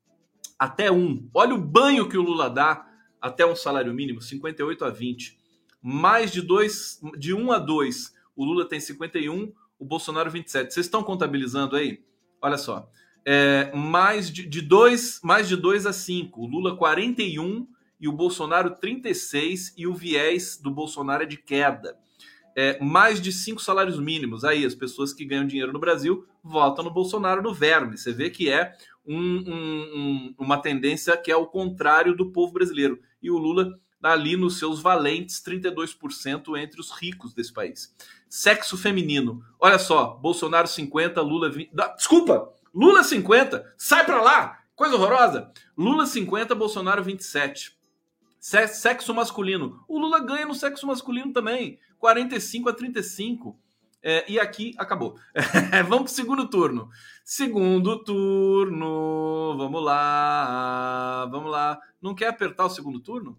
Até um. Olha o banho que o Lula dá até um salário mínimo, 58 a 20. Mais de dois, de 1 a 2, o Lula tem 51, o Bolsonaro 27. Vocês estão contabilizando aí? Olha só. É, mais de, de dois, mais de 2 a 5, o Lula 41 e o Bolsonaro 36 e o viés do Bolsonaro é de queda. É, mais de cinco salários mínimos. Aí as pessoas que ganham dinheiro no Brasil votam no Bolsonaro no verme. Você vê que é um, um, uma tendência que é o contrário do povo brasileiro. E o Lula ali nos seus valentes 32% entre os ricos desse país. Sexo feminino. Olha só, Bolsonaro 50, Lula 20. Desculpa! Lula 50, sai pra lá! Coisa horrorosa. Lula 50, Bolsonaro 27. Sexo masculino. O Lula ganha no sexo masculino também. 45 a 35. É, e aqui acabou. vamos para o segundo turno. Segundo turno. Vamos lá. Vamos lá. Não quer apertar o segundo turno?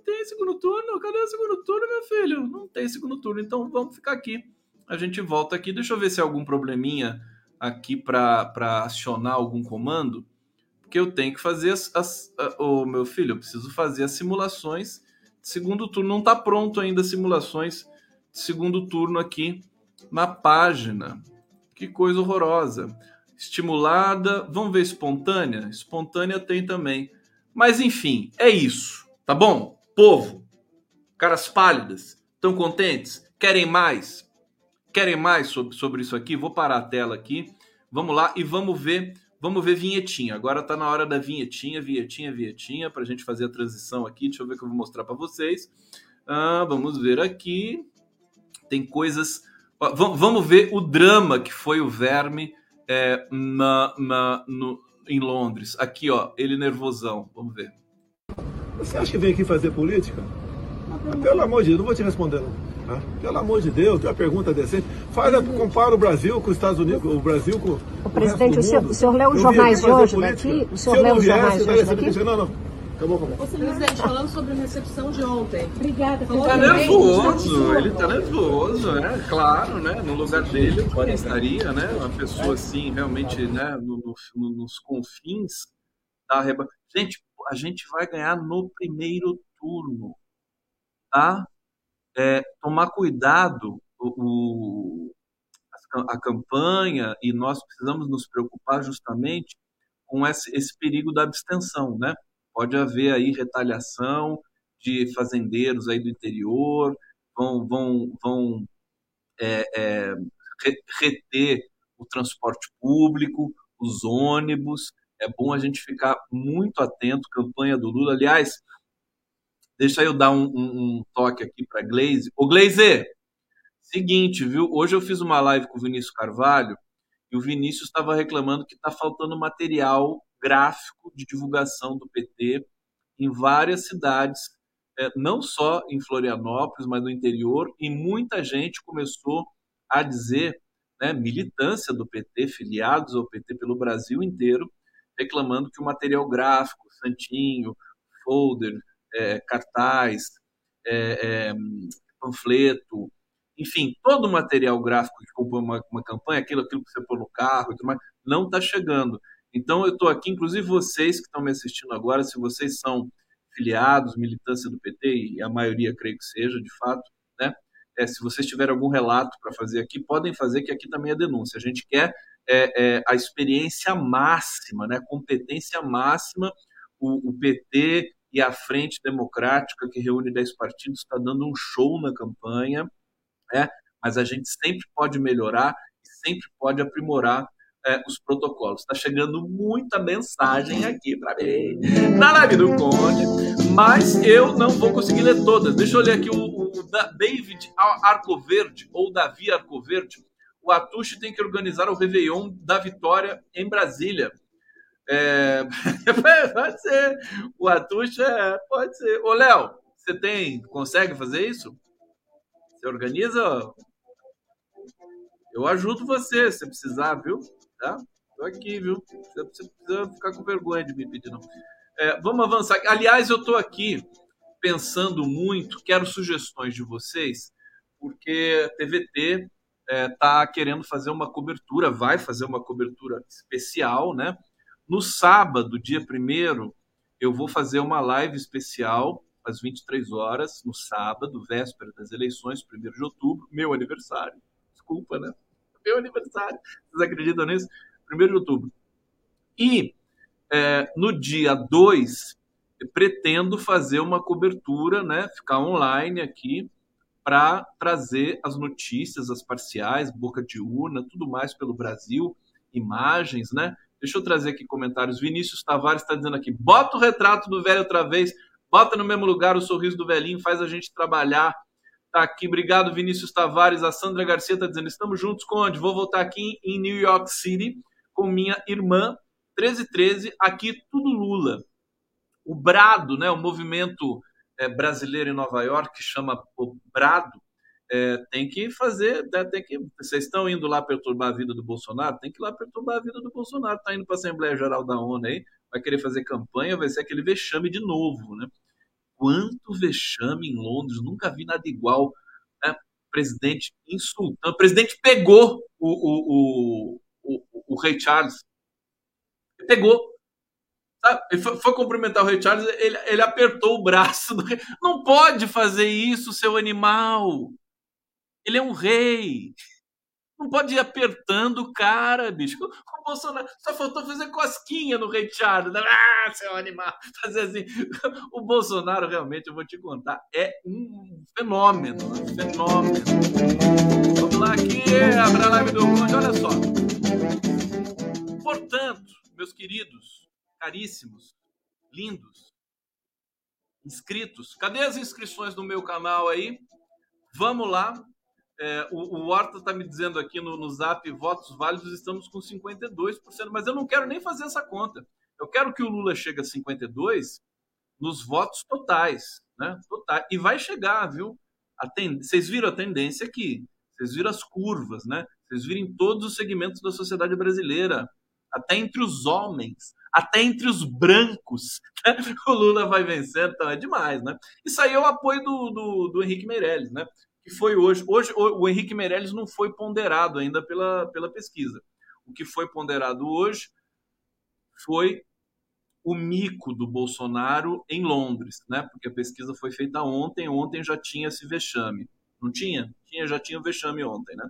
Não tem segundo turno. Cadê o segundo turno, meu filho? Não tem segundo turno. Então vamos ficar aqui. A gente volta aqui. Deixa eu ver se há algum probleminha aqui para acionar algum comando. Porque eu tenho que fazer as. as oh, meu filho, eu preciso fazer as simulações. Segundo turno. Não está pronto ainda as simulações. Segundo turno aqui na página. Que coisa horrorosa. Estimulada, vamos ver espontânea? Espontânea tem também. Mas enfim, é isso, tá bom? Povo, caras pálidas, estão contentes? Querem mais? Querem mais sobre, sobre isso aqui? Vou parar a tela aqui. Vamos lá e vamos ver, vamos ver vinhetinha. Agora tá na hora da vinhetinha, vinhetinha, vinhetinha para a gente fazer a transição aqui. Deixa eu ver o que eu vou mostrar para vocês. Ah, vamos ver aqui. Tem coisas Vamos ver o drama que foi o Verme é, na, na, no, em Londres. Aqui, ó, ele nervosão. Vamos ver. Você acha que vem aqui fazer política? Pelo amor de Deus, não vou te responder. Não. Pelo amor de Deus, tem uma pergunta decente. Faz, compara o Brasil com os Estados Unidos, o Brasil com. O presidente, o, senhor, o senhor leu os jornais hoje daqui? O senhor leu os jornais hoje daqui? Não, não. Acabou a. Ô, presidente, falando sobre a recepção de ontem. Obrigada. Ele tá nervoso, ele tá nervoso, né? Claro, né? No lugar dele, eu estaria, né? Uma pessoa assim, realmente, né? No, no, nos confins da reba. Gente, a gente vai ganhar no primeiro turno, tá? É, tomar cuidado, o, a, a campanha, e nós precisamos nos preocupar justamente com esse, esse perigo da abstenção, né? pode haver aí retaliação de fazendeiros aí do interior, vão, vão, vão é, é, reter o transporte público, os ônibus. É bom a gente ficar muito atento. Campanha do Lula. Aliás, deixa eu dar um, um, um toque aqui para Glaze. Ô, Glaze, seguinte, viu? Hoje eu fiz uma live com o Vinícius Carvalho e o Vinícius estava reclamando que está faltando material gráfico de divulgação do PT em várias cidades, é, não só em Florianópolis, mas no interior, e muita gente começou a dizer, né, militância do PT, filiados ao PT pelo Brasil inteiro, reclamando que o material gráfico, santinho, folder, é, cartaz, é, é, panfleto, enfim, todo o material gráfico que compõe uma, uma campanha, aquilo, aquilo que você põe no carro, não está chegando. Então, eu estou aqui, inclusive vocês que estão me assistindo agora, se vocês são filiados, militância do PT, e a maioria creio que seja, de fato, né? É, se vocês tiverem algum relato para fazer aqui, podem fazer, que aqui também é denúncia. A gente quer é, é, a experiência máxima, né? competência máxima. O, o, PT e a Frente Democrática, que reúne 10 partidos, está dando um show na campanha, né? mas a gente sempre pode melhorar e sempre pode aprimorar é, os protocolos. Está chegando muita mensagem aqui para mim na live do Conde, mas eu não vou conseguir ler todas. Deixa eu ler aqui o, o David Arcoverde, ou Davi Arcoverde. O Atushi tem que organizar o Réveillon da Vitória em Brasília. É... pode ser. O Atushi é... pode ser. Ô, Léo, você tem. Consegue fazer isso? Você organiza? Eu ajudo você se precisar, viu? tá? Tô aqui, viu? Você precisa ficar com vergonha de me pedir, não. É, vamos avançar. Aliás, eu estou aqui pensando muito, quero sugestões de vocês, porque TVT está é, querendo fazer uma cobertura, vai fazer uma cobertura especial, né? No sábado, dia 1 eu vou fazer uma live especial às 23 horas, no sábado, véspera das eleições, 1 de outubro, meu aniversário. Desculpa, né? Meu aniversário. Vocês acreditam nisso? 1 de outubro. E é, no dia 2, pretendo fazer uma cobertura, né? Ficar online aqui para trazer as notícias, as parciais, boca de urna, tudo mais pelo Brasil, imagens, né? Deixa eu trazer aqui comentários. Vinícius Tavares está dizendo aqui: bota o retrato do velho outra vez, bota no mesmo lugar o sorriso do velhinho, faz a gente trabalhar. Tá aqui, obrigado Vinícius Tavares. A Sandra Garcia está dizendo: estamos juntos, Conde. Vou voltar aqui em New York City com minha irmã, 1313, aqui tudo Lula. O Brado, né, o movimento é, brasileiro em Nova York, que chama o Brado, é, tem que fazer, né, tem que, vocês estão indo lá perturbar a vida do Bolsonaro, tem que ir lá perturbar a vida do Bolsonaro, está indo para a Assembleia Geral da ONU aí, vai querer fazer campanha, vai ser aquele vexame de novo, né? Quanto vexame em Londres, nunca vi nada igual, né? Presidente insultando, o presidente pegou o, o, o, o, o Rei Charles, pegou? Ele foi, foi, cumprimentar o Rei Charles, ele, ele apertou o braço do rei. Não pode fazer isso, seu animal. Ele é um rei. Não pode ir apertando o cara, bicho. O Bolsonaro só faltou fazer cosquinha no Rei Charles. Ah, seu animal. Fazer assim. O Bolsonaro, realmente, eu vou te contar, é um fenômeno. Um fenômeno. Vamos lá aqui, abre a live do Conde. Olha só. Portanto, meus queridos, caríssimos, lindos, inscritos. Cadê as inscrições no meu canal aí? Vamos lá. É, o, o Horta está me dizendo aqui no, no zap, votos válidos, estamos com 52%, mas eu não quero nem fazer essa conta. Eu quero que o Lula chegue a 52% nos votos totais, né? Totais. E vai chegar, viu? Vocês viram a tendência aqui, vocês viram as curvas, né? Vocês viram em todos os segmentos da sociedade brasileira, até entre os homens até entre os brancos, né? o Lula vai vencendo, então é demais, né? Isso aí é o apoio do, do, do Henrique Meirelles, né? Que foi hoje. Hoje o, o Henrique Meirelles não foi ponderado ainda pela, pela pesquisa. O que foi ponderado hoje foi o mico do Bolsonaro em Londres, né? Porque a pesquisa foi feita ontem, ontem já tinha esse vexame. Não tinha? Tinha, já tinha o vexame ontem, né?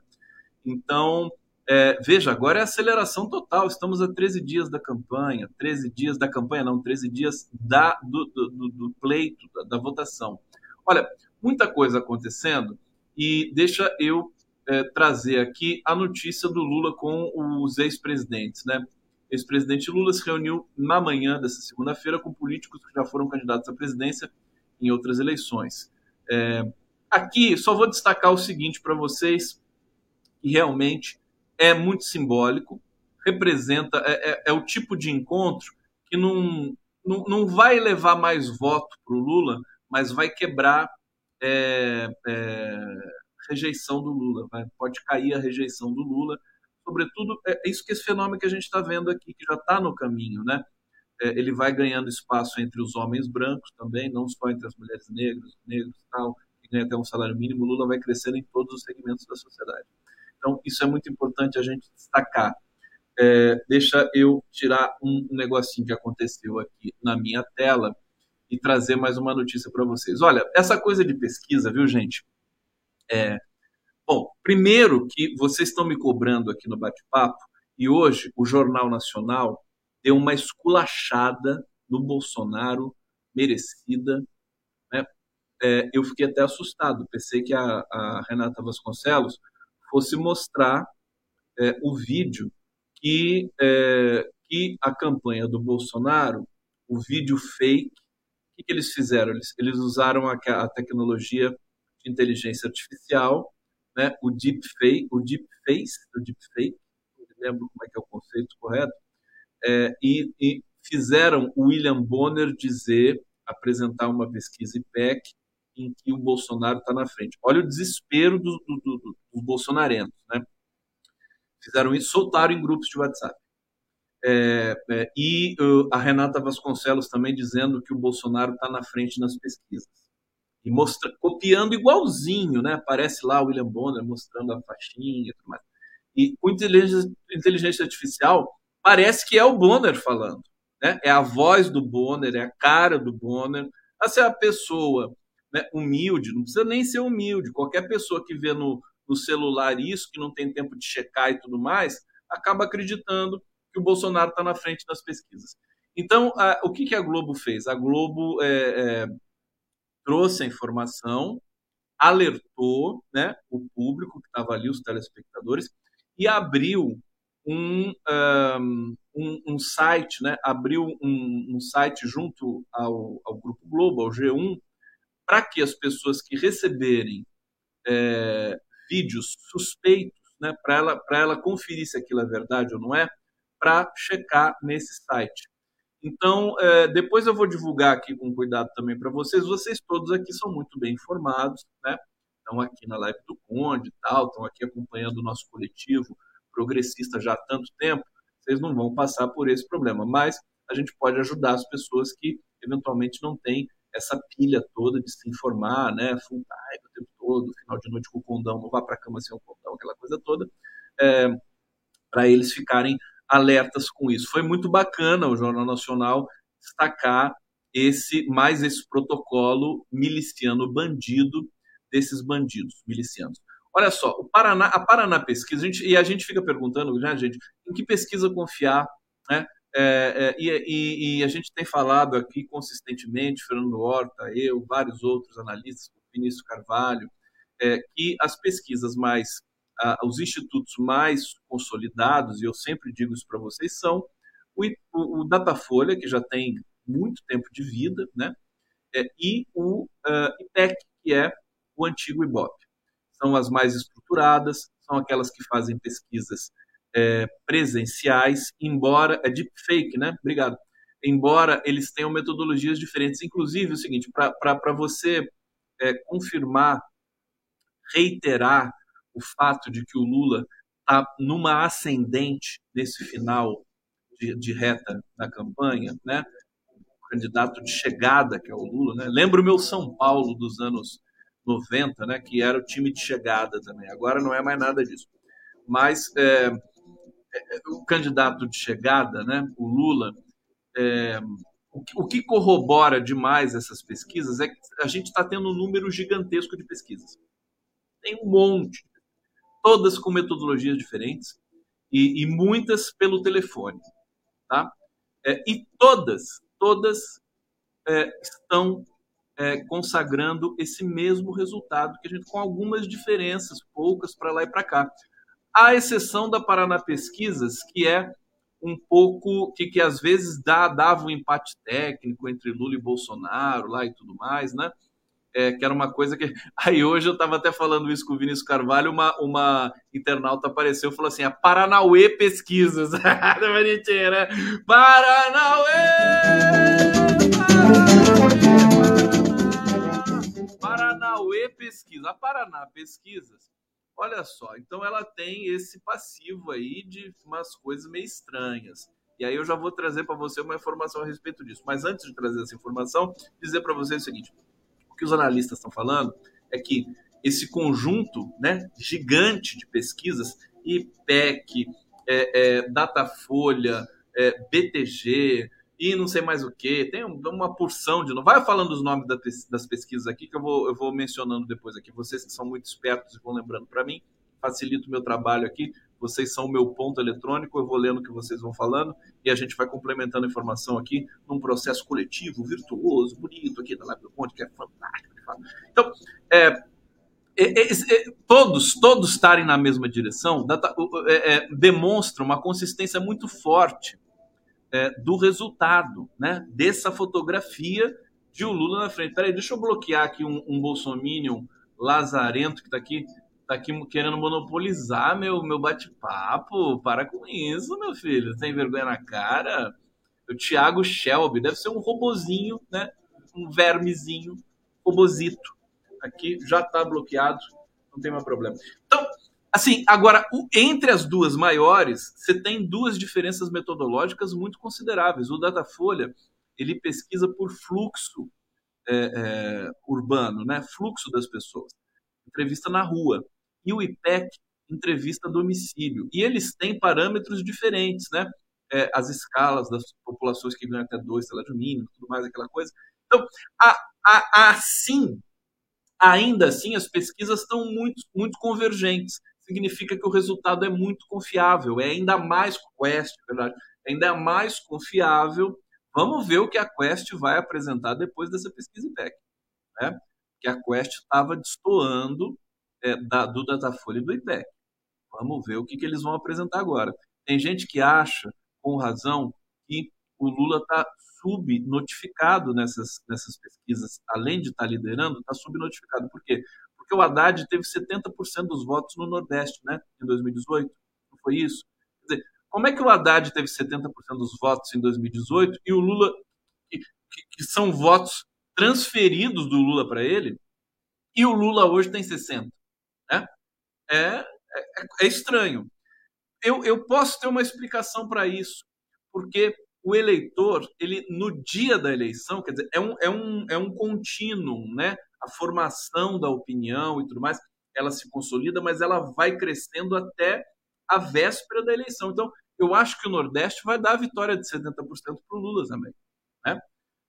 Então, é, veja, agora é aceleração total. Estamos a 13 dias da campanha, 13 dias da campanha, não, 13 dias da, do, do, do pleito, da, da, votação. Olha, muita coisa acontecendo e deixa eu é, trazer aqui a notícia do Lula com os ex-presidentes, né? Ex-presidente Lula se reuniu na manhã dessa segunda-feira com políticos que já foram candidatos à presidência em outras eleições. É, aqui só vou destacar o seguinte para vocês, que realmente é muito simbólico, representa, é, é, é o tipo de encontro que não, não, não vai levar mais voto para o Lula, mas vai quebrar é, é, rejeição do Lula, vai, pode cair a rejeição do Lula, sobretudo é, é isso que esse fenômeno que a gente está vendo aqui, que já está no caminho, né? É, ele vai ganhando espaço entre os homens brancos também, não só entre as mulheres negras, negros e tal, que ganha até um salário mínimo, o Lula vai crescendo em todos os segmentos da sociedade. Então, isso é muito importante a gente destacar. É, deixa eu tirar um negocinho que aconteceu aqui na minha tela e trazer mais uma notícia para vocês. Olha, essa coisa de pesquisa, viu, gente? É, bom, primeiro que vocês estão me cobrando aqui no bate-papo, e hoje o Jornal Nacional deu uma esculachada no Bolsonaro merecida. Né? É, eu fiquei até assustado. Pensei que a, a Renata Vasconcelos fosse mostrar é, o vídeo que, é, que a campanha do Bolsonaro, o vídeo fake, o que, que eles fizeram? Eles, eles usaram a, a, tecnologia de inteligência artificial, né, o deepfake, o deepface, o deepfake, não lembro como é que é o conceito correto, é, e, e fizeram o William Bonner dizer, apresentar uma pesquisa IPEC, em que o Bolsonaro está na frente. Olha o desespero do, do, do, dos bolsonarenos, né? Fizeram isso, soltaram em grupos de WhatsApp. É, é, e uh, a Renata Vasconcelos também dizendo que o Bolsonaro está na frente nas pesquisas. E mostra, copiando igualzinho, né? Aparece lá o William Bonner mostrando a faixinha e tudo mais. E com inteligência, inteligência artificial, parece que é o Bonner falando. Né? É a voz do Bonner, é a cara do Bonner. Essa é a pessoa né, humilde, não precisa nem ser humilde. Qualquer pessoa que vê no, no celular isso, que não tem tempo de checar e tudo mais, acaba acreditando que o Bolsonaro está na frente das pesquisas. Então, a, o que, que, a Globo fez? A Globo é, é, trouxe a informação, alertou né, o público que estava ali, os telespectadores, e abriu um, um, um site, né, abriu um, um site junto ao, ao, Grupo Globo, ao G1, para que as pessoas que receberem é, vídeos suspeitos, né, para ela, ela conferir se aquilo é verdade ou não é, para checar nesse site. Então, é, depois eu vou divulgar aqui com cuidado também para vocês. Vocês todos aqui são muito bem informados, né? Estão aqui na live do Conde e tal, estão aqui acompanhando o nosso coletivo progressista já há tanto tempo. Vocês não vão passar por esse problema, mas a gente pode ajudar as pessoas que eventualmente não têm essa pilha toda de se informar, né? Full time o tempo todo, final de noite com o condão, não vá para a cama sem o condão, aquela coisa toda, é, para eles ficarem alertas com isso. Foi muito bacana o Jornal Nacional destacar esse mais esse protocolo miliciano bandido desses bandidos milicianos. Olha só, o Paraná, a Paraná Pesquisa, a gente, e a gente fica perguntando, né, gente, em que pesquisa confiar, né? É, é, e, e, a gente tem falado aqui consistentemente, Fernando Horta, eu, vários outros analistas, Vinícius Carvalho, é, que as pesquisas mais os institutos mais consolidados, e eu sempre digo isso para vocês, são o, o, o, Datafolha, que já tem muito tempo de vida, né? É, e o uh, IPEC, que é o antigo IBOP. São as mais estruturadas, são aquelas que fazem pesquisas é, presenciais, embora. É deepfake, né? Obrigado. Embora eles tenham metodologias diferentes. Inclusive, é o seguinte: para você é, confirmar, reiterar o fato de que o Lula está numa ascendente nesse final de, de, reta da campanha, né? O candidato de chegada, que é o Lula, né? Lembro o meu São Paulo dos anos 90, né? Que era o time de chegada também. Agora não é mais nada disso. Mas é, o candidato de chegada, né? O Lula. É, o que, corrobora demais essas pesquisas é que a gente está tendo um número gigantesco de pesquisas. Tem um monte todas com metodologias diferentes e, e muitas pelo telefone, tá? É, e todas, todas é, estão é, consagrando esse mesmo resultado que a gente com algumas diferenças, poucas para lá e para cá. À exceção da Paraná Pesquisas, que é um pouco que, que às vezes dá, dava um empate técnico entre Lula e Bolsonaro lá e tudo mais, né? é, que era uma coisa que. Aí hoje eu estava até falando isso com o Vinícius Carvalho, uma, uma internauta apareceu e falou assim: a Paranauê Pesquisas. Bonitinha, né? Paranauê! Paranauê Pesquisa. A Paraná Pesquisas, olha só, então ela tem esse passivo aí de umas coisas meio estranhas. E aí eu já vou trazer para você uma informação a respeito disso. Mas antes de trazer essa informação, dizer para você o seguinte: que os analistas estão falando é que esse conjunto né, gigante de pesquisas, IPEC, é, é, Datafolha, é, BTG e não sei mais o que, tem uma porção de. Não vai falando os nomes das pesquisas aqui, que eu vou, eu vou mencionando depois aqui. Vocês que são muito espertos e vão lembrando para mim, facilita o meu trabalho aqui vocês são o meu ponto eletrônico, eu vou lendo o que vocês vão falando e a gente vai complementando a informação aqui num processo coletivo, virtuoso, bonito aqui da Live do Ponte, que é fantástico. Então, é, todos, todos estarem na mesma direção data, é, é, demonstra uma consistência muito forte do resultado, né, dessa fotografia de o Lula na frente. Peraí, deixa eu bloquear aqui um, um bolsominion lazarento que está aqui tá aqui querendo monopolizar meu, meu bate-papo. Para com isso, meu filho. Tem vergonha na cara? O Thiago Shelby deve ser um robozinho, né? Um vermezinho, robozito. Aqui já está bloqueado, não tem mais problema. Então, Assim, agora, o, entre as duas maiores, você tem duas diferenças metodológicas muito consideráveis. O Datafolha, ele pesquisa por fluxo é, é, urbano, né? fluxo das pessoas. Entrevista na rua. E o IPEC, entrevista a domicílio. E eles têm parâmetros diferentes, né? É, as escalas das populações que ganham até dois salários mínimos, tudo mais, aquela coisa. Então, a, a, assim, ainda assim, as pesquisas estão muito, muito convergentes significa que o resultado é muito confiável, é ainda mais Quest, verdade? É ainda mais confiável. Vamos ver o que a Quest vai apresentar depois dessa pesquisa IPEC, né? Que a Quest estava destoando é, da, do Datafolha e do IPEC. Vamos ver o que, que eles vão apresentar agora. Tem gente que acha, com razão, que o Lula está subnotificado nessas, nessas pesquisas, além de estar tá liderando, está subnotificado. Por quê? Porque o Haddad teve 70% dos votos no Nordeste, né, em 2018. Não foi isso? Quer dizer, como é que o Haddad teve 70% dos votos em 2018 e o Lula, que, que são votos transferidos do Lula para ele, e o Lula hoje tem 60%? Né? É, é, é estranho. Eu, eu posso ter uma explicação para isso, porque o eleitor, ele no dia da eleição, quer dizer, é um, é um, é um contínuo, né? A formação da opinião e tudo mais, ela se consolida, mas ela vai crescendo até a véspera da eleição. Então, eu acho que o Nordeste vai dar a vitória de 70% para o Lula também. Né?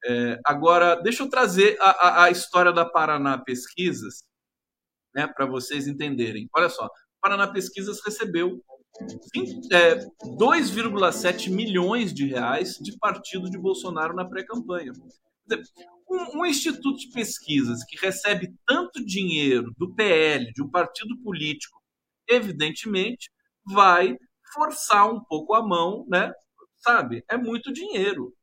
É, agora, deixa eu trazer a, a, a, história da Paraná Pesquisas né, para vocês entenderem. Olha só, Paraná Pesquisas recebeu é, 2,7 milhões de reais de partido de Bolsonaro na pré-campanha. Um, um, instituto de pesquisas que recebe tanto dinheiro do PL, de um partido político, evidentemente vai forçar um pouco a mão, né? Sabe? É muito dinheiro.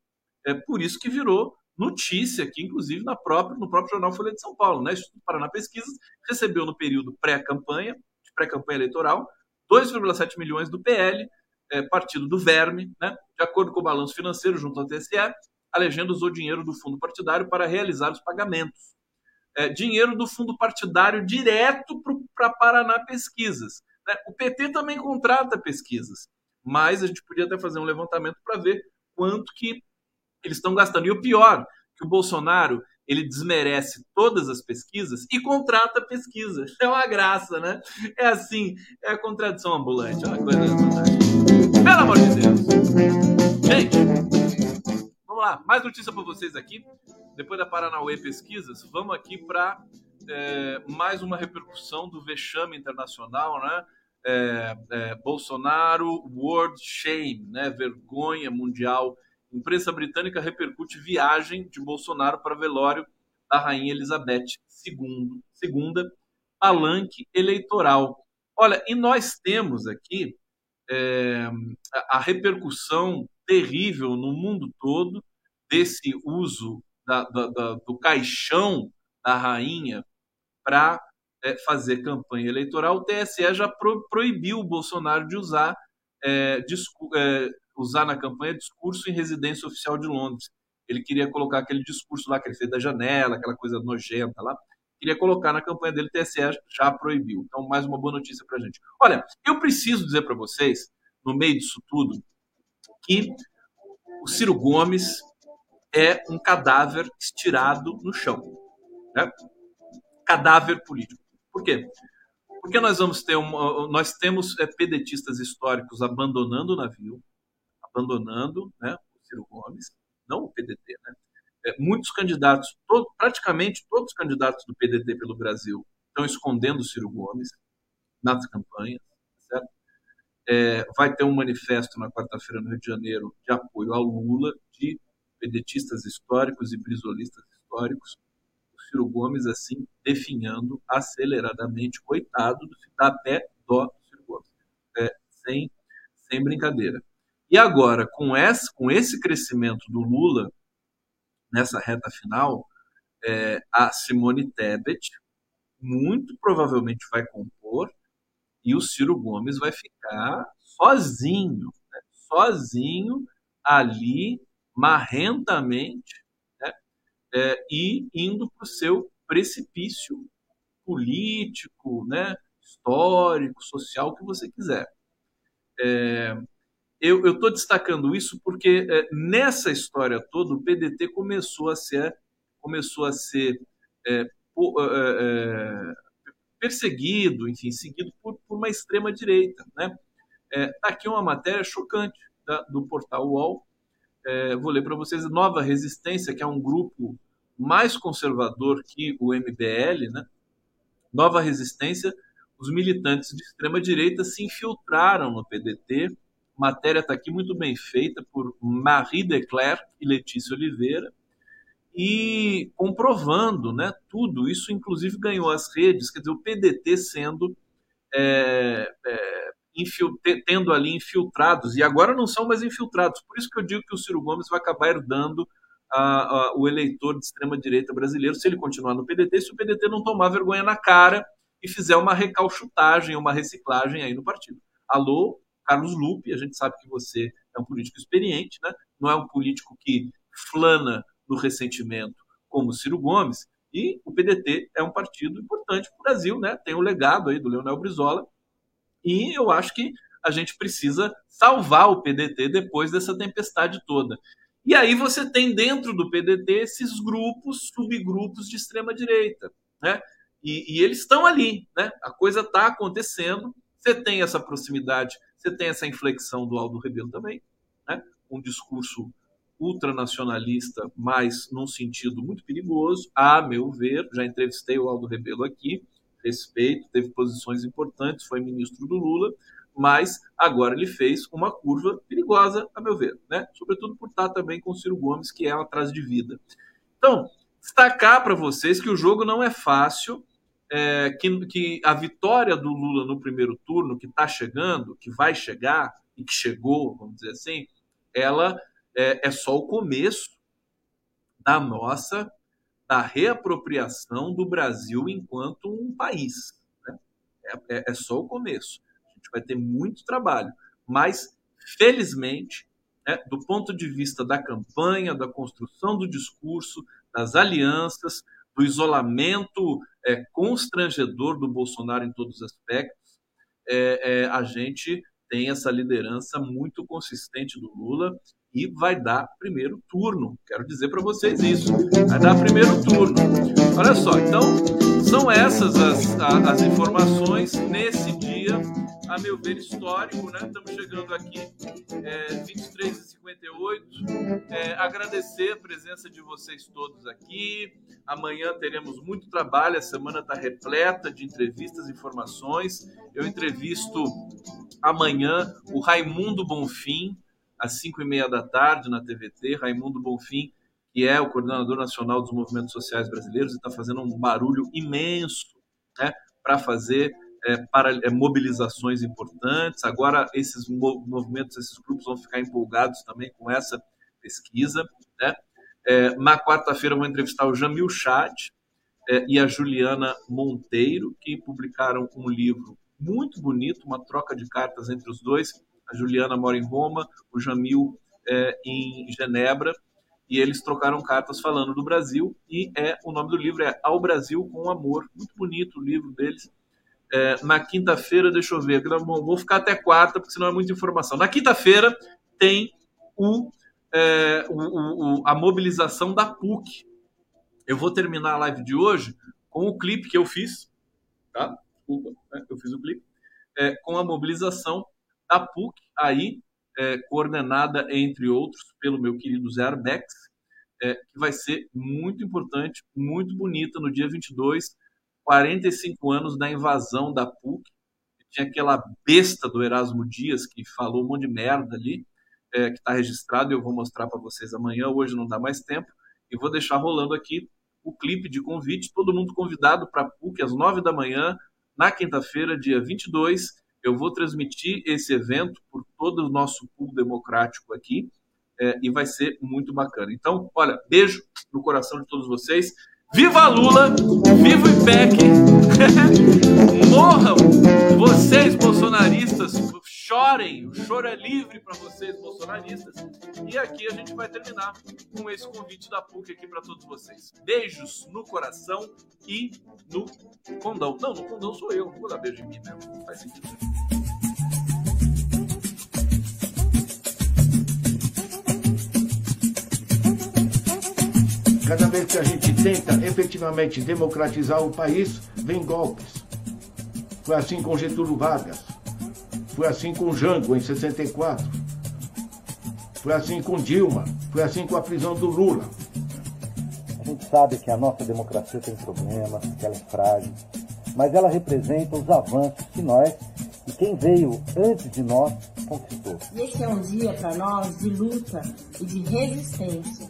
É por isso que virou notícia aqui, inclusive na própria, no próprio jornal Folha de São Paulo, né? O Instituto Paraná Pesquisas recebeu no período pré-campanha, de pré-campanha eleitoral, 2,7 milhões do PL, é, partido do Verme, né? De acordo com o balanço financeiro junto ao TSE, a legenda usou dinheiro do fundo partidário para realizar os pagamentos. É, dinheiro do fundo partidário direto para Paraná Pesquisas. Né? O PT também contrata pesquisas, mas a gente podia até fazer um levantamento para ver quanto que eles estão gastando. E o pior, que o Bolsonaro ele desmerece todas as pesquisas e contrata pesquisas. É uma graça, né? É assim, é a contradição ambulante, é uma coisa. Pelo amor de Deus. Gente, Vamos lá, mais notícia para vocês aqui. Depois da Paranauê Pesquisas, vamos aqui para é, mais uma repercussão do vexame internacional, né? É, é, Bolsonaro World Shame, né? Vergonha mundial. Imprensa britânica repercute viagem de Bolsonaro para velório da Rainha Elizabeth II, segunda palanque eleitoral. Olha, e nós temos aqui é, a repercussão terrível no mundo todo desse uso da, da, da, do caixão da rainha para é, fazer campanha eleitoral, o TSE já pro, proibiu o Bolsonaro de usar, é, discu, é, usar na campanha discurso em residência oficial de Londres. Ele queria colocar aquele discurso lá que ele fez da janela, aquela coisa nojenta lá. Queria colocar na campanha dele, o TSE já proibiu. Então, mais uma boa notícia para gente. Olha, eu preciso dizer para vocês, no meio disso tudo, que o Ciro Gomes é um cadáver estirado no chão. Né? Cadáver político. Por quê? Porque nós vamos ter uma, nós temos é, pedetistas históricos abandonando o navio, abandonando né, o Ciro Gomes, não o PDT, né? É, muitos candidatos, todo, praticamente todos os candidatos do PDT pelo Brasil estão escondendo o Ciro Gomes nas campanhas, certo? É, vai ter um manifesto na quarta-feira no Rio de Janeiro de apoio ao Lula, de pedetistas históricos e brisolistas históricos, o Ciro Gomes, assim, definhando aceleradamente, coitado, do dá até dó do Ciro Gomes, é, sem, sem brincadeira. E agora, com esse, com esse crescimento do Lula, nessa reta final, é, a Simone Tebet muito provavelmente vai compor e o Ciro Gomes vai ficar sozinho, né? sozinho ali marrentamente né, é, e indo para o seu precipício político, né, histórico, social, o que você quiser. É, eu estou destacando isso porque é, nessa história toda o PDT começou a ser começou a ser é, por, é, é, perseguido, enfim, seguido por, por uma extrema direita, né? É, aqui uma matéria chocante da, do portal UOL. É, vou ler para vocês. Nova Resistência, que é um grupo mais conservador que o MBL, né? Nova Resistência, os militantes de extrema direita se infiltraram no PDT matéria está aqui muito bem feita por Marie Declerc e Letícia Oliveira, e comprovando né, tudo. Isso, inclusive, ganhou as redes, quer dizer, o PDT sendo. É, é, tendo ali infiltrados, e agora não são mais infiltrados. Por isso que eu digo que o Ciro Gomes vai acabar herdando a, a, o eleitor de extrema-direita brasileiro se ele continuar no PDT, se o PDT não tomar vergonha na cara e fizer uma recalchutagem, uma reciclagem aí no partido. Alô, Carlos Lupe, a gente sabe que você é um político experiente, né? não é um político que flana no ressentimento como Ciro Gomes, e o PDT é um partido importante para o Brasil, né? tem o legado aí do Leonel Brizola, e eu acho que a gente precisa salvar o PDT depois dessa tempestade toda. E aí você tem dentro do PDT esses grupos, subgrupos de extrema direita, né? E, e eles estão ali, né? A coisa está acontecendo. Você tem essa proximidade você tem essa inflexão do Aldo Rebelo também, né? um discurso ultranacionalista, mas num sentido muito perigoso, a meu ver. Já entrevistei o Aldo Rebelo aqui, respeito, teve posições importantes, foi ministro do Lula, mas agora ele fez uma curva perigosa, a meu ver, né? sobretudo por estar também com o Ciro Gomes, que é atrás de vida. Então, destacar para vocês que o jogo não é fácil, é, que, que a vitória do Lula no primeiro turno, que está chegando, que vai chegar e que chegou, vamos dizer assim, ela é, é só o começo da nossa da reapropriação do Brasil enquanto um país. Né? É, é, é, só o começo. A gente vai ter muito trabalho, mas felizmente, né, do ponto de vista da campanha, da construção do discurso, das alianças, do isolamento é, constrangedor do Bolsonaro em todos os aspectos, é, é, a gente tem essa liderança muito consistente do Lula e vai dar primeiro turno. Quero dizer para vocês isso. Vai dar primeiro turno. Olha só, então são essas as, as informações nesse dia a meu ver, histórico, né? Estamos chegando aqui, é, 23h58. É, agradecer a presença de vocês todos aqui. Amanhã teremos muito trabalho, a semana está repleta de entrevistas e informações. Eu entrevisto amanhã o Raimundo Bonfim, às 5 e meia da tarde, na TVT. Raimundo Bonfim, que é o coordenador nacional dos movimentos sociais brasileiros está fazendo um barulho imenso né, para fazer é, para é, mobilizações importantes. Agora, esses movimentos, esses grupos vão ficar empolgados também com essa pesquisa. Né? É, na quarta-feira, vou entrevistar o Jamil Chad é, e a Juliana Monteiro, que publicaram um livro muito bonito, uma troca de cartas entre os dois. A Juliana mora em Roma, o Jamil é, em Genebra, e eles trocaram cartas falando do Brasil e é o nome do livro é Ao Brasil com Amor muito bonito o livro deles é, na quinta-feira, deixa eu ver, vou ficar até quarta, porque senão é muita informação. Na quinta-feira tem o, é, o, o, a mobilização da PUC. Eu vou terminar a live de hoje com o clipe que eu fiz, tá? Desculpa, né? eu fiz o clipe, é, com a mobilização da PUC, aí, é, coordenada, entre outros, pelo meu querido Zé Arbex, é, que vai ser muito importante, muito bonita no dia 22 45 anos da invasão da PUC. Tinha aquela besta do Erasmo Dias que falou um monte de merda ali, é, que está registrado e eu vou mostrar para vocês amanhã. Hoje não dá mais tempo. E vou deixar rolando aqui o clipe de convite. Todo mundo convidado para a PUC às 9 da manhã, na quinta-feira, dia 22. Eu vou transmitir esse evento por todo o nosso pool democrático aqui. É, e vai ser muito bacana. Então, olha, beijo no coração de todos vocês. Viva Lula! Viva o IPEC! Morram! Vocês, bolsonaristas, Chorem, o choro é livre para vocês, bolsonaristas. E aqui a gente vai terminar com esse convite da PUC aqui para todos vocês. Beijos no coração e no condão. Não, no condão sou eu, não vou dar beijo em mim, né? Não faz sentido. Cada vez que a gente tenta efetivamente democratizar o país, vem golpes. Foi assim com Getúlio Vargas. Foi assim com Jango em 64. Foi assim com Dilma. Foi assim com a prisão do Lula. A gente sabe que a nossa democracia tem problemas, que ela é frágil, mas ela representa os avanços que nós e quem veio antes de nós conquistou. E esse é um dia para nós de luta e de resistência,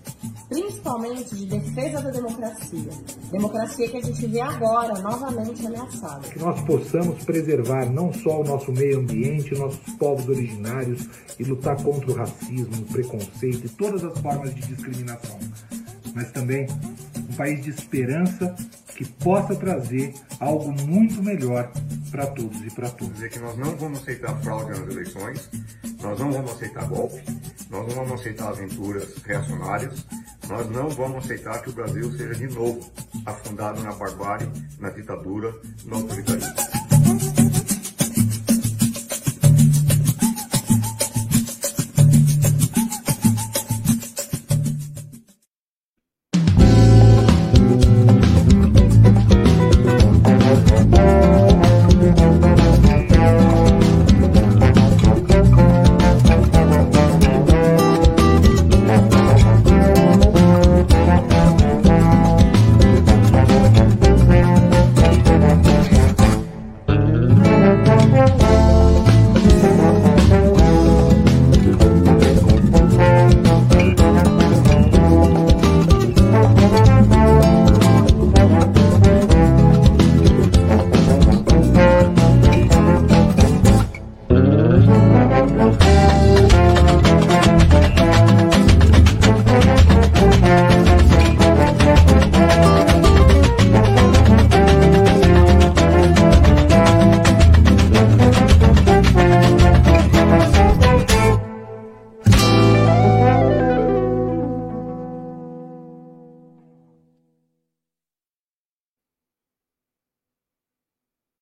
principalmente de defesa da democracia. Democracia que a gente vê agora novamente ameaçada. Que nós possamos preservar não só o nosso meio ambiente, nossos povos originários e lutar contra o racismo, o preconceito e todas as formas de discriminação, mas também um país de esperança que possa trazer algo muito melhor para todos e para todos. Dizer que nós não vamos aceitar fraude nas eleições, nós não vamos aceitar golpe, nós não vamos aceitar aventuras reacionárias, nós não vamos aceitar que o Brasil seja de novo afundado na barbárie, na ditadura, no autoritarismo.